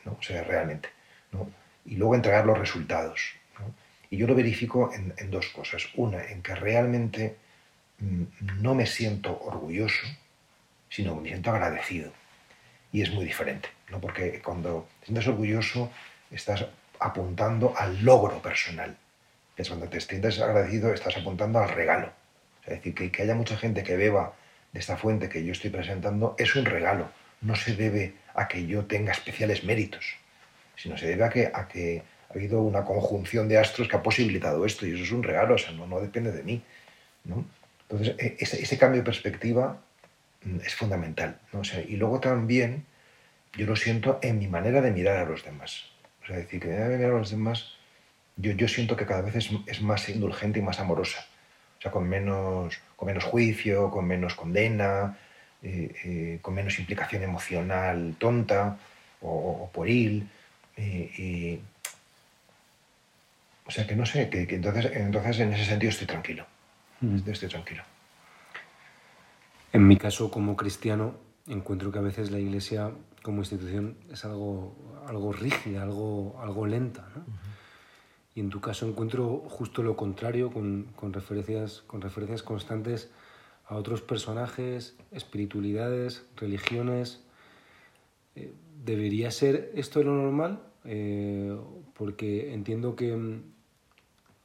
¿no? o realmente. ¿no? y luego entregar los resultados. ¿no? Y yo lo verifico en, dos cosas. Una, en que realmente mmm, no me siento orgulloso, sino me siento agradecido. Y es muy diferente, ¿no? porque cuando te sientes orgulloso estás apuntando al logro personal. Es cuando te sientes agradecido estás apuntando al regalo. Es decir, que, que haya mucha gente que beba de esta fuente que yo estoy presentando es un regalo. No se debe a que yo tenga especiales méritos sino se debe a que, a que ha habido una conjunción de astros que ha posibilitado esto y eso es un regalo, o sea, no, no depende de mí. ¿no? Entonces, e, ese, ese, cambio de perspectiva es fundamental. ¿no? O sea, y luego también yo lo siento en mi manera de mirar a los demás. O sea, decir, que mi manera de mirar a los demás, yo, yo siento que cada vez es, es, más indulgente y más amorosa. O sea, con menos, con menos juicio, con menos condena, eh, eh, con menos implicación emocional tonta o, o pueril. Y, o sea que no sé, que, que, entonces, entonces en ese sentido estoy tranquilo. Mm. Estoy tranquilo. En mi caso, como cristiano, encuentro que a veces la iglesia como institución es algo, algo rígida, algo, algo lenta. ¿no? Uh -huh. Y en tu caso encuentro justo lo contrario, con, con, referencias, con referencias constantes a otros personajes, espiritualidades, religiones. Eh, ¿Debería ser esto lo normal? Eh, porque entiendo que mm,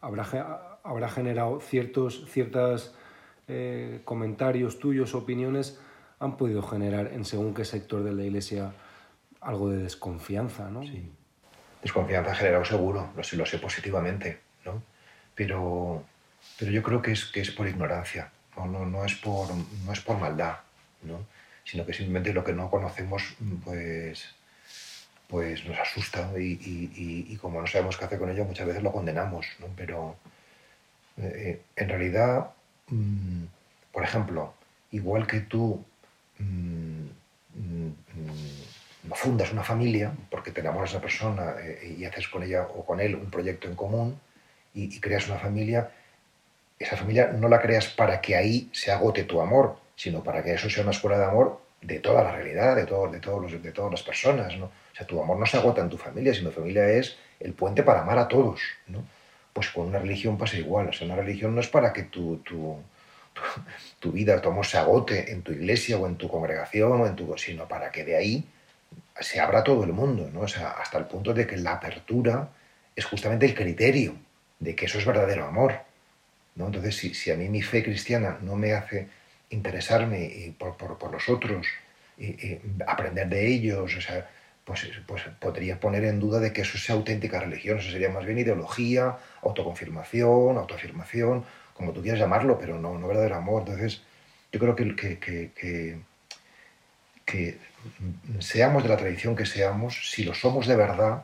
habrá, habrá generado ciertos ciertas, eh, comentarios tuyos, opiniones, han podido generar en según qué sector de la iglesia algo de desconfianza, ¿no? Sí. Desconfianza generado seguro, lo sé, lo sé positivamente, ¿no? Pero, pero yo creo que es, que es por ignorancia, no, no, no, es por, no es por maldad, ¿no? sino que simplemente lo que no conocemos, pues, pues nos asusta y, y, y, como no sabemos qué hacer con ello, muchas veces lo condenamos, ¿no? Pero eh, en realidad, mmm, por ejemplo, igual que tú mmm, mmm, fundas una familia porque te enamoras a esa persona eh, y haces con ella o con él un proyecto en común y, y creas una familia, esa familia no la creas para que ahí se agote tu amor, sino para que eso sea una escuela de amor de toda la realidad, de, todo, de, todos los, de todas las personas, ¿no? O sea, tu amor no se agota en tu familia, sino tu familia es el puente para amar a todos, ¿no? Pues con una religión pasa igual. O sea, una religión no es para que tu, tu, tu, vida, tu amor se agote en tu iglesia o en tu congregación, o en tu, sino para que de ahí se abra todo el mundo, ¿no? O sea, hasta el punto de que la apertura es justamente el criterio de que eso es verdadero amor, ¿no? Entonces, si, si a mí mi fe cristiana no me hace interesarme por, por, por los otros, y, y aprender de ellos, o sea, pues, pues podría poner en duda de que eso sea auténtica religión, eso sería más bien ideología, autoconfirmación, autoafirmación, como tú quieras llamarlo, pero no, no verdadero amor. Entonces, yo creo que, que, que, que, que seamos de la tradición que seamos, si lo somos de verdad,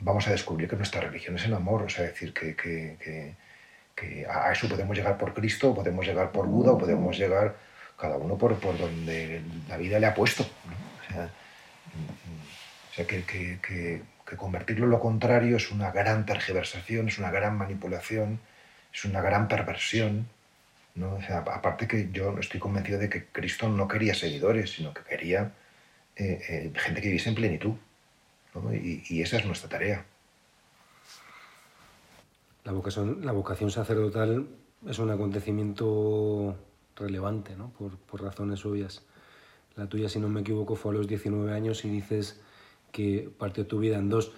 vamos a descubrir que nuestra religión es el amor, o sea, decir que, que, que, que a eso podemos llegar por Cristo, podemos llegar por Buda, o podemos llegar cada uno por, por donde la vida le ha puesto. ¿no? O sea, o sea, que, que, convertirlo en lo contrario es una gran tergiversación, es una gran manipulación, es una gran perversión. ¿no? Aparte que yo estoy convencido de que Cristo no quería seguidores, sino que quería eh, eh, gente que viviese en plenitud. Y, y, esa es nuestra tarea. La vocación, la vocación sacerdotal es un acontecimiento relevante, ¿no? por, por razones obvias La tuya, si no me equivoco, fue a los 19 años y dices que partió tu vida en dos.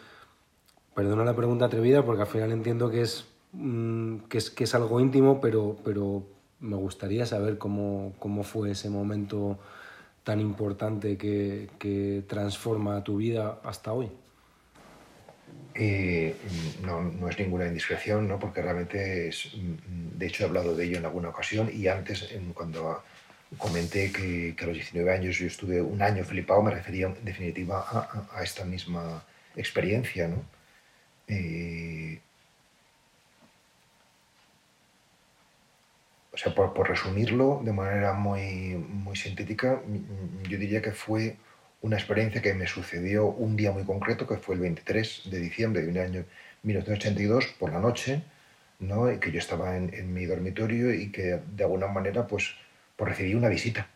Perdona la pregunta atrevida porque al final entiendo que es, mm, que es, que es algo íntimo, pero, pero me gustaría saber cómo, cómo fue ese momento tan importante que, que transforma tu vida hasta hoy. Eh, no, no, es ninguna indiscreción, ¿no? porque realmente es, de hecho he hablado de ello en alguna ocasión y antes cuando comenté que, que, a los 19 años yo estuve un año flipado, me refería en definitiva a, a, a esta misma experiencia. ¿no? Eh, o sea, por, por, resumirlo de manera muy, muy sintética, yo diría que fue una experiencia que me sucedió un día muy concreto, que fue el 23 de diciembre de un año 1982, por la noche, ¿no? y que yo estaba en, en, mi dormitorio y que de alguna manera pues, pues recibí una visita,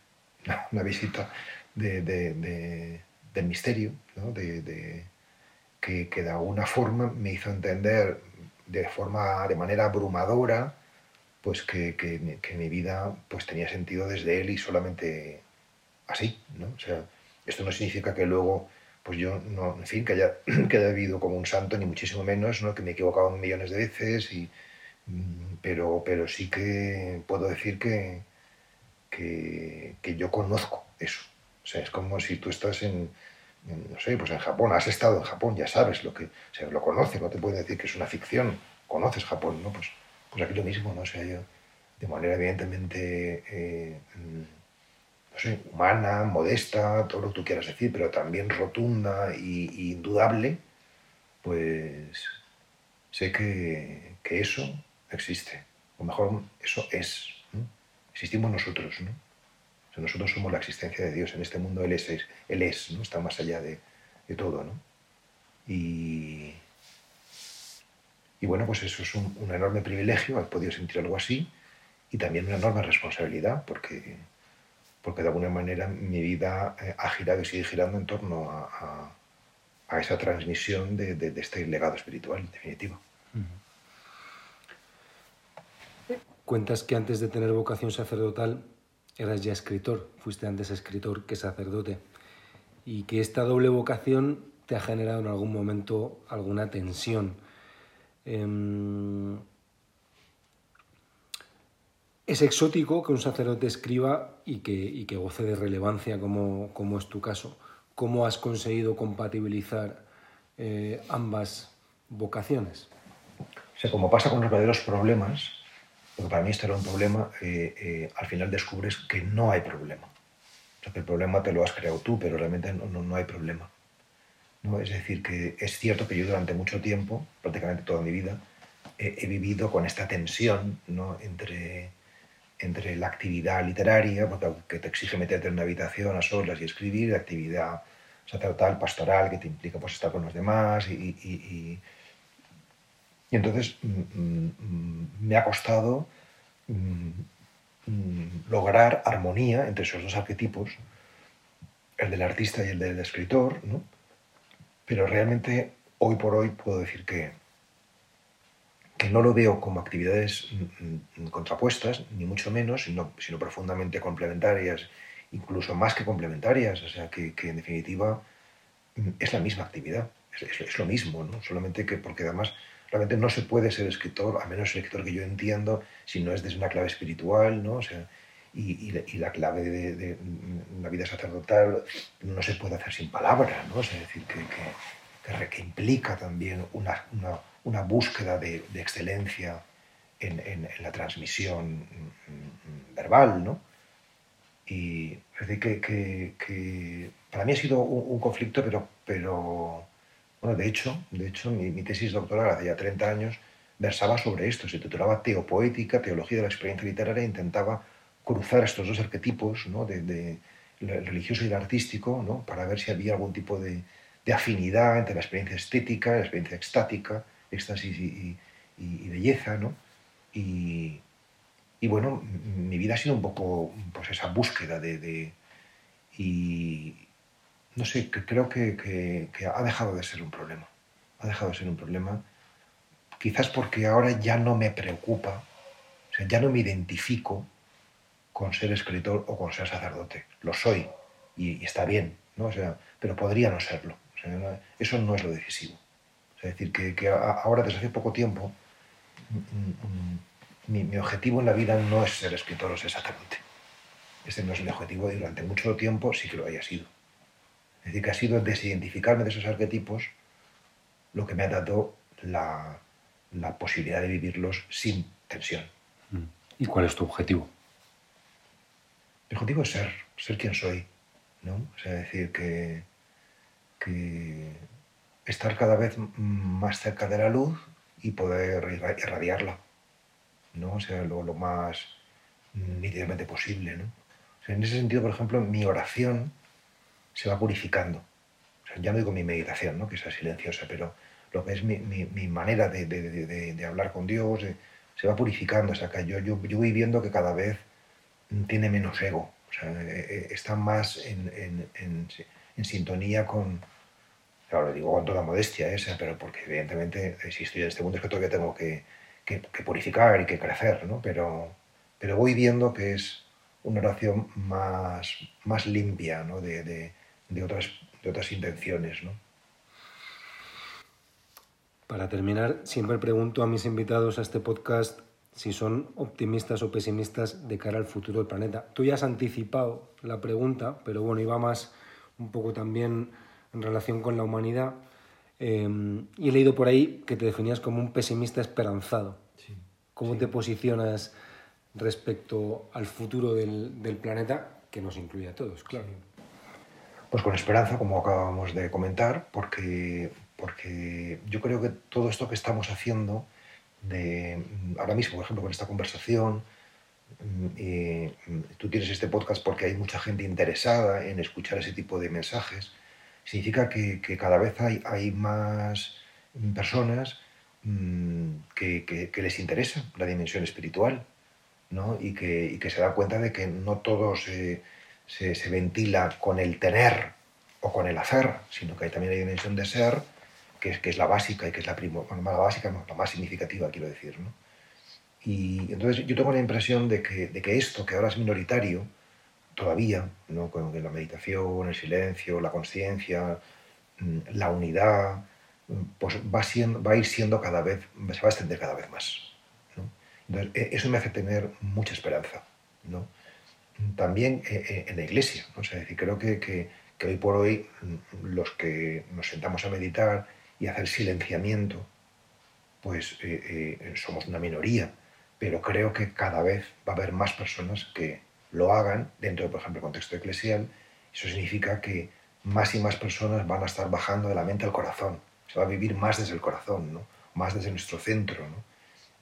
una visita de, de, de, del misterio, ¿no? de, que, de alguna forma me hizo entender de, forma, de manera abrumadora pues que, que, que mi vida pues, tenía sentido desde él y solamente así. ¿no? O sea, esto no significa que luego, pues yo, no, en fin, que haya, [clears throat] que haya vivido como un santo, ni muchísimo menos, ¿no? que me he equivocado millones de veces, y, mm, pero, pero sí que puedo decir que, que, yo conozco eso. O sea, es como si tú estás en, no sé, pues en Japón, has estado en Japón, ya sabes lo que, o sea, lo conoces, no te puedo decir que es una ficción, conoces Japón, ¿no? Pues, pues aquí lo mismo, ¿no? O yo, de manera evidentemente... Eh, no sé, humana, modesta, todo lo que tú quieras decir, pero también rotunda y indudable, pues sé que, que, eso existe. O mejor, eso es. Existimos nosotros, ¿no? O sea, nosotros somos la existencia de Dios. En este mundo Él es, Él es ¿no? Está más allá de, de todo, ¿no? Y, y, bueno, pues eso es un, un enorme privilegio, haber podido sentir algo así, y también una enorme responsabilidad, porque porque de alguna manera mi vida eh, ha girado y sigue girando en torno a, a, esa transmisión de, de, este legado espiritual, en definitiva. Cuentas que antes de tener vocación sacerdotal eras ya escritor, fuiste antes escritor que sacerdote, y que esta doble vocación te ha generado en algún momento alguna tensión. Eh, es exótico que un sacerdote escriba y que, y que goce de relevancia, como, como, es tu caso. ¿Cómo has conseguido compatibilizar eh, ambas vocaciones? O sea, como pasa con los verdaderos problemas, porque para mí esto era un problema, eh, eh, al final descubres que no hay problema. O sea, que el problema te lo has creado tú, pero realmente no, no, no hay problema. ¿no? Es decir, que es cierto que yo durante mucho tiempo, prácticamente toda mi vida, he vivido con esta tensión ¿no? entre entre la actividad literaria, porque te exige meterte en una habitación a solas y escribir, la actividad sacerdotal, pastoral, que te implica pues, estar con los demás. Y, y entonces mm, mm, me ha costado mm, lograr armonía entre esos dos arquetipos, el del artista y el del escritor, ¿no? pero realmente hoy por hoy puedo decir que, que no lo veo como actividades contrapuestas, ni mucho menos, sino, sino profundamente complementarias, incluso más que complementarias, o sea, que, que en definitiva es la misma actividad, es, lo mismo, ¿no? solamente que porque además realmente no se puede ser escritor, a menos el escritor que yo entiendo, si no es desde una clave espiritual, ¿no? O sea, y, y, y, la clave de, de, la vida sacerdotal no se puede hacer sin palabra, ¿no? Es decir, que, que, que, que implica también una, una una búsqueda de, de excelencia en, en, en, la transmisión verbal, ¿no? Y es decir, que, para mí ha sido un, un, conflicto, pero, pero, bueno, de hecho, de hecho mi, tesis doctoral hace ya 30 años versaba sobre esto, se titulaba Teopoética, Teología de la Experiencia Literaria, e intentaba cruzar estos dos arquetipos, ¿no? De, el religioso y el artístico, ¿no? Para ver si había algún tipo de, afinidad entre la experiencia estética, la experiencia extática, éxtasis y, belleza, ¿no? Y, bueno, mi vida ha sido un poco pues esa búsqueda de... de y no sé, que creo que, que, ha dejado de ser un problema. Ha dejado de ser un problema. Quizás porque ahora ya no me preocupa, o sea, ya no me identifico con ser escritor o con ser sacerdote. Lo soy, y, está bien, ¿no? O sea, pero podría no serlo. eso no es lo decisivo. es decir, que, ahora, desde hace poco tiempo, mm, mm, mi, objetivo en la vida no es ser escritor o ser sacerdote. Ese no es mi objetivo y durante mucho tiempo sí que lo haya sido. Es decir, que ha sido desidentificarme de esos arquetipos lo que me ha dado la, la posibilidad de vivirlos sin tensión. Mm. ¿Y cuál es tu objetivo? Mi objetivo es ser, ser quien soy, ¿no? O sea, decir que, estar cada vez más cerca de la luz y poder irradiarla, ¿no? O sea, lo, más nítidamente posible, ¿no? en ese sentido, por ejemplo, mi oración se va purificando. O sea, ya no digo mi meditación, ¿no? que sea silenciosa, pero lo que es mi, manera de, hablar con Dios se va purificando. O sea, que yo, yo, yo, voy viendo que cada vez tiene menos ego. O sea, eh, eh, está más en, sintonía con, claro, lo digo con toda modestia esa, pero porque evidentemente eh, si estoy en este mundo es que todavía tengo que, purificar y que crecer, ¿no? Pero, pero voy viendo que es una oración más, más limpia, ¿no? De, otras, de otras intenciones, ¿no? Para terminar, siempre pregunto a mis invitados a este podcast si son optimistas o pesimistas de cara al futuro del planeta. Tú ya has anticipado la pregunta, pero bueno, iba más un poco también en relación con la humanidad. Em, y he leído por ahí que te definías como un pesimista esperanzado. ¿Cómo te posicionas respecto al futuro del, del, planeta, que nos incluye a todos, claro? Pues con esperanza, como acabamos de comentar, porque porque yo creo que todo esto que estamos haciendo, de, mm, ahora mismo, por ejemplo, con esta conversación, mm, mm, tú tienes este podcast porque hay mucha gente interesada en escuchar ese tipo de mensajes, significa que, cada vez hay, hay, más personas que, les interesa la dimensión espiritual ¿no? y, que, se da cuenta de que no todo se, se, ventila con el tener o con el hacer, sino que hay también la dimensión de ser que es, la básica y que es la, primo, bueno, la básica, la más significativa, quiero decir. ¿no? Y entonces yo tengo la impresión de que, esto, que ahora es minoritario, todavía, ¿no? con la meditación, el silencio, la conciencia, mm, la unidad, mm, pues va, siendo, a ir siendo cada vez, se va a extender cada vez más. ¿no? Entonces, e, eso me hace tener mucha esperanza. ¿no? También eh, eh, en la iglesia. ¿no? O sea, decir, creo que, que, hoy por hoy mm, los que nos sentamos a meditar y hacer silenciamiento, pues eh, somos una minoría, pero creo que cada vez va a haber más personas que lo hagan dentro, por ejemplo, del contexto eclesial. Eso significa que más y más personas van a estar bajando de la mente al corazón. Se va a vivir más desde el corazón, ¿no? más desde nuestro centro. ¿no?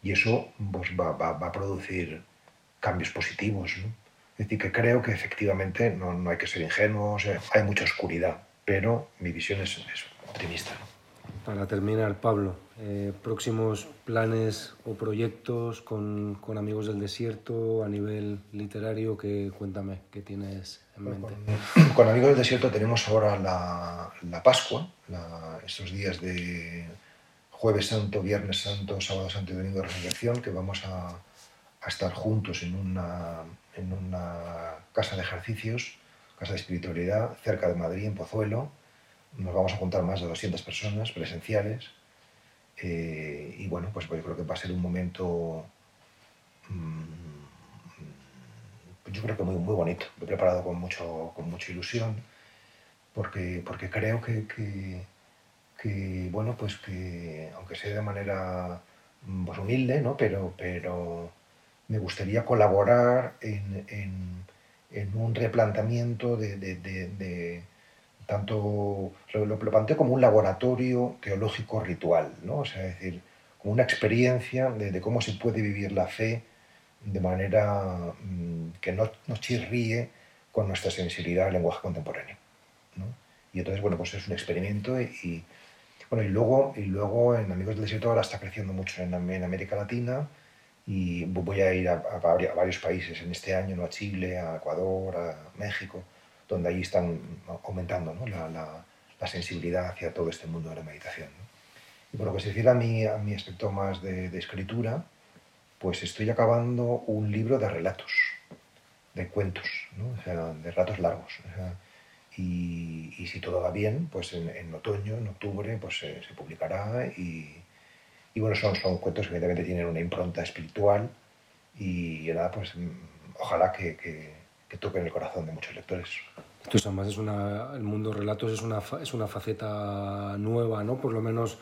Y eso pues, va, va, va, a producir cambios positivos. ¿no? Es decir, que creo que efectivamente no, no hay que ser ingenuos, hay mucha oscuridad, pero mi visión es, es optimista. ¿no? Para terminar, Pablo, eh, próximos planes o proyectos con, con, Amigos del Desierto a nivel literario, que cuéntame, ¿qué tienes en mente? Con, Amigos del Desierto tenemos ahora la, la Pascua, estos días de Jueves Santo, Viernes Santo, Sábado Santo y Domingo de Resurrección, que vamos a, a estar juntos en una, en una casa de ejercicios, casa de espiritualidad, cerca de Madrid, en Pozuelo nos vamos a juntar más de 200 personas presenciales. Eh, y bueno, pues, yo creo que va a ser un momento, mm, yo creo que muy, muy bonito. Lo he preparado con, mucho, con mucha ilusión, porque, porque creo que, que, bueno, pues que aunque sea de manera pues, humilde, ¿no? pero, pero me gustaría colaborar en, en, en un replanteamiento de, de, de tanto lo, planteo como un laboratorio teológico ritual, ¿no? O sea, es decir, como una experiencia de, cómo se puede vivir la fe de manera mm, que no, no chirríe con nuestra sensibilidad al lenguaje contemporáneo. ¿no? Y entonces, bueno, pues es un experimento y, bueno, y luego, y luego en Amigos del Desierto ahora está creciendo mucho en, América Latina y voy a ir a, a, varios países en este año, ¿no? a Chile, a Ecuador, a México donde ahí están aumentando la, sensibilidad hacia todo este mundo de la meditación. Y por lo que se refiere a mi, a mi aspecto más de, escritura, pues estoy acabando un libro de relatos, de cuentos, de relatos largos. y, y, si todo va bien, pues en, en otoño, en octubre, pues se, se publicará y, y, bueno, son, son cuentos que evidentemente tienen una impronta espiritual y, nada, pues mm, ojalá que, que, que, toquen el corazón de muchos lectores. Entonces, además, es una, el mundo de relatos es una, es una faceta nueva, ¿no? Por lo menos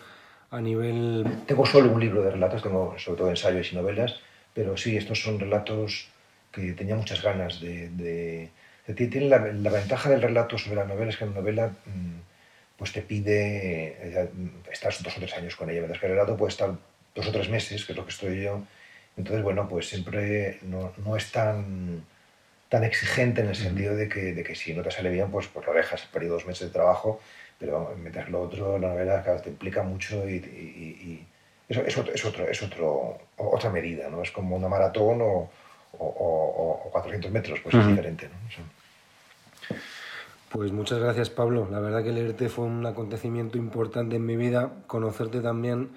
a nivel... Tengo solo un libro de relatos, tengo sobre todo ensayos y novelas, pero sí, estos son relatos que tenía muchas ganas de, de tiene la, la, ventaja del relato sobre la novela es que la novela mm, pues te pide eh, estás dos o tres años con ella, mientras que el relato puede estar dos o tres meses, que es lo que estoy yo. Entonces, bueno, pues siempre no, no es tan, tan exigente en el sentido de que, de que si no te sale bien, pues, pues lo dejas, perdido dos meses de trabajo, pero mientras lo otro, la novela claro, te implica mucho y, y, y eso es, otro, es, otro, es otro, otra medida, ¿no? Es como una maratón o, o, o, o 400 metros, pues uh -huh. es diferente, ¿no? O sea, pues muchas gracias Pablo, la verdad que leerte fue un acontecimiento importante en mi vida, conocerte también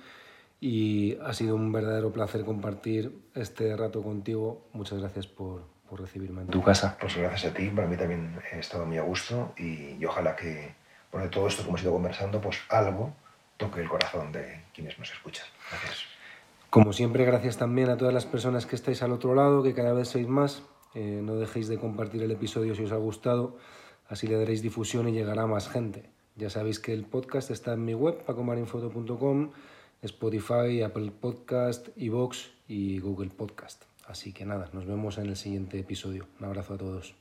y ha sido un verdadero placer compartir este rato contigo. Muchas gracias por, por recibirme en tu casa. Pues gracias a ti, para mí también he estado muy a gusto y, y ojalá que por todo esto que hemos ido conversando, pues algo toque el corazón de quienes nos escuchan. Gracias. Como siempre, gracias también a todas las personas que estáis al otro lado, que cada vez sois más. Eh, no dejéis de compartir el episodio si os ha gustado, Así le daréis difusión y llegará más gente. Ya sabéis que el podcast está en mi web, pacomarinfoto.com, Spotify, Apple Podcast, Evox y Google Podcast. Así que nada, nos vemos en el siguiente episodio. Un abrazo a todos.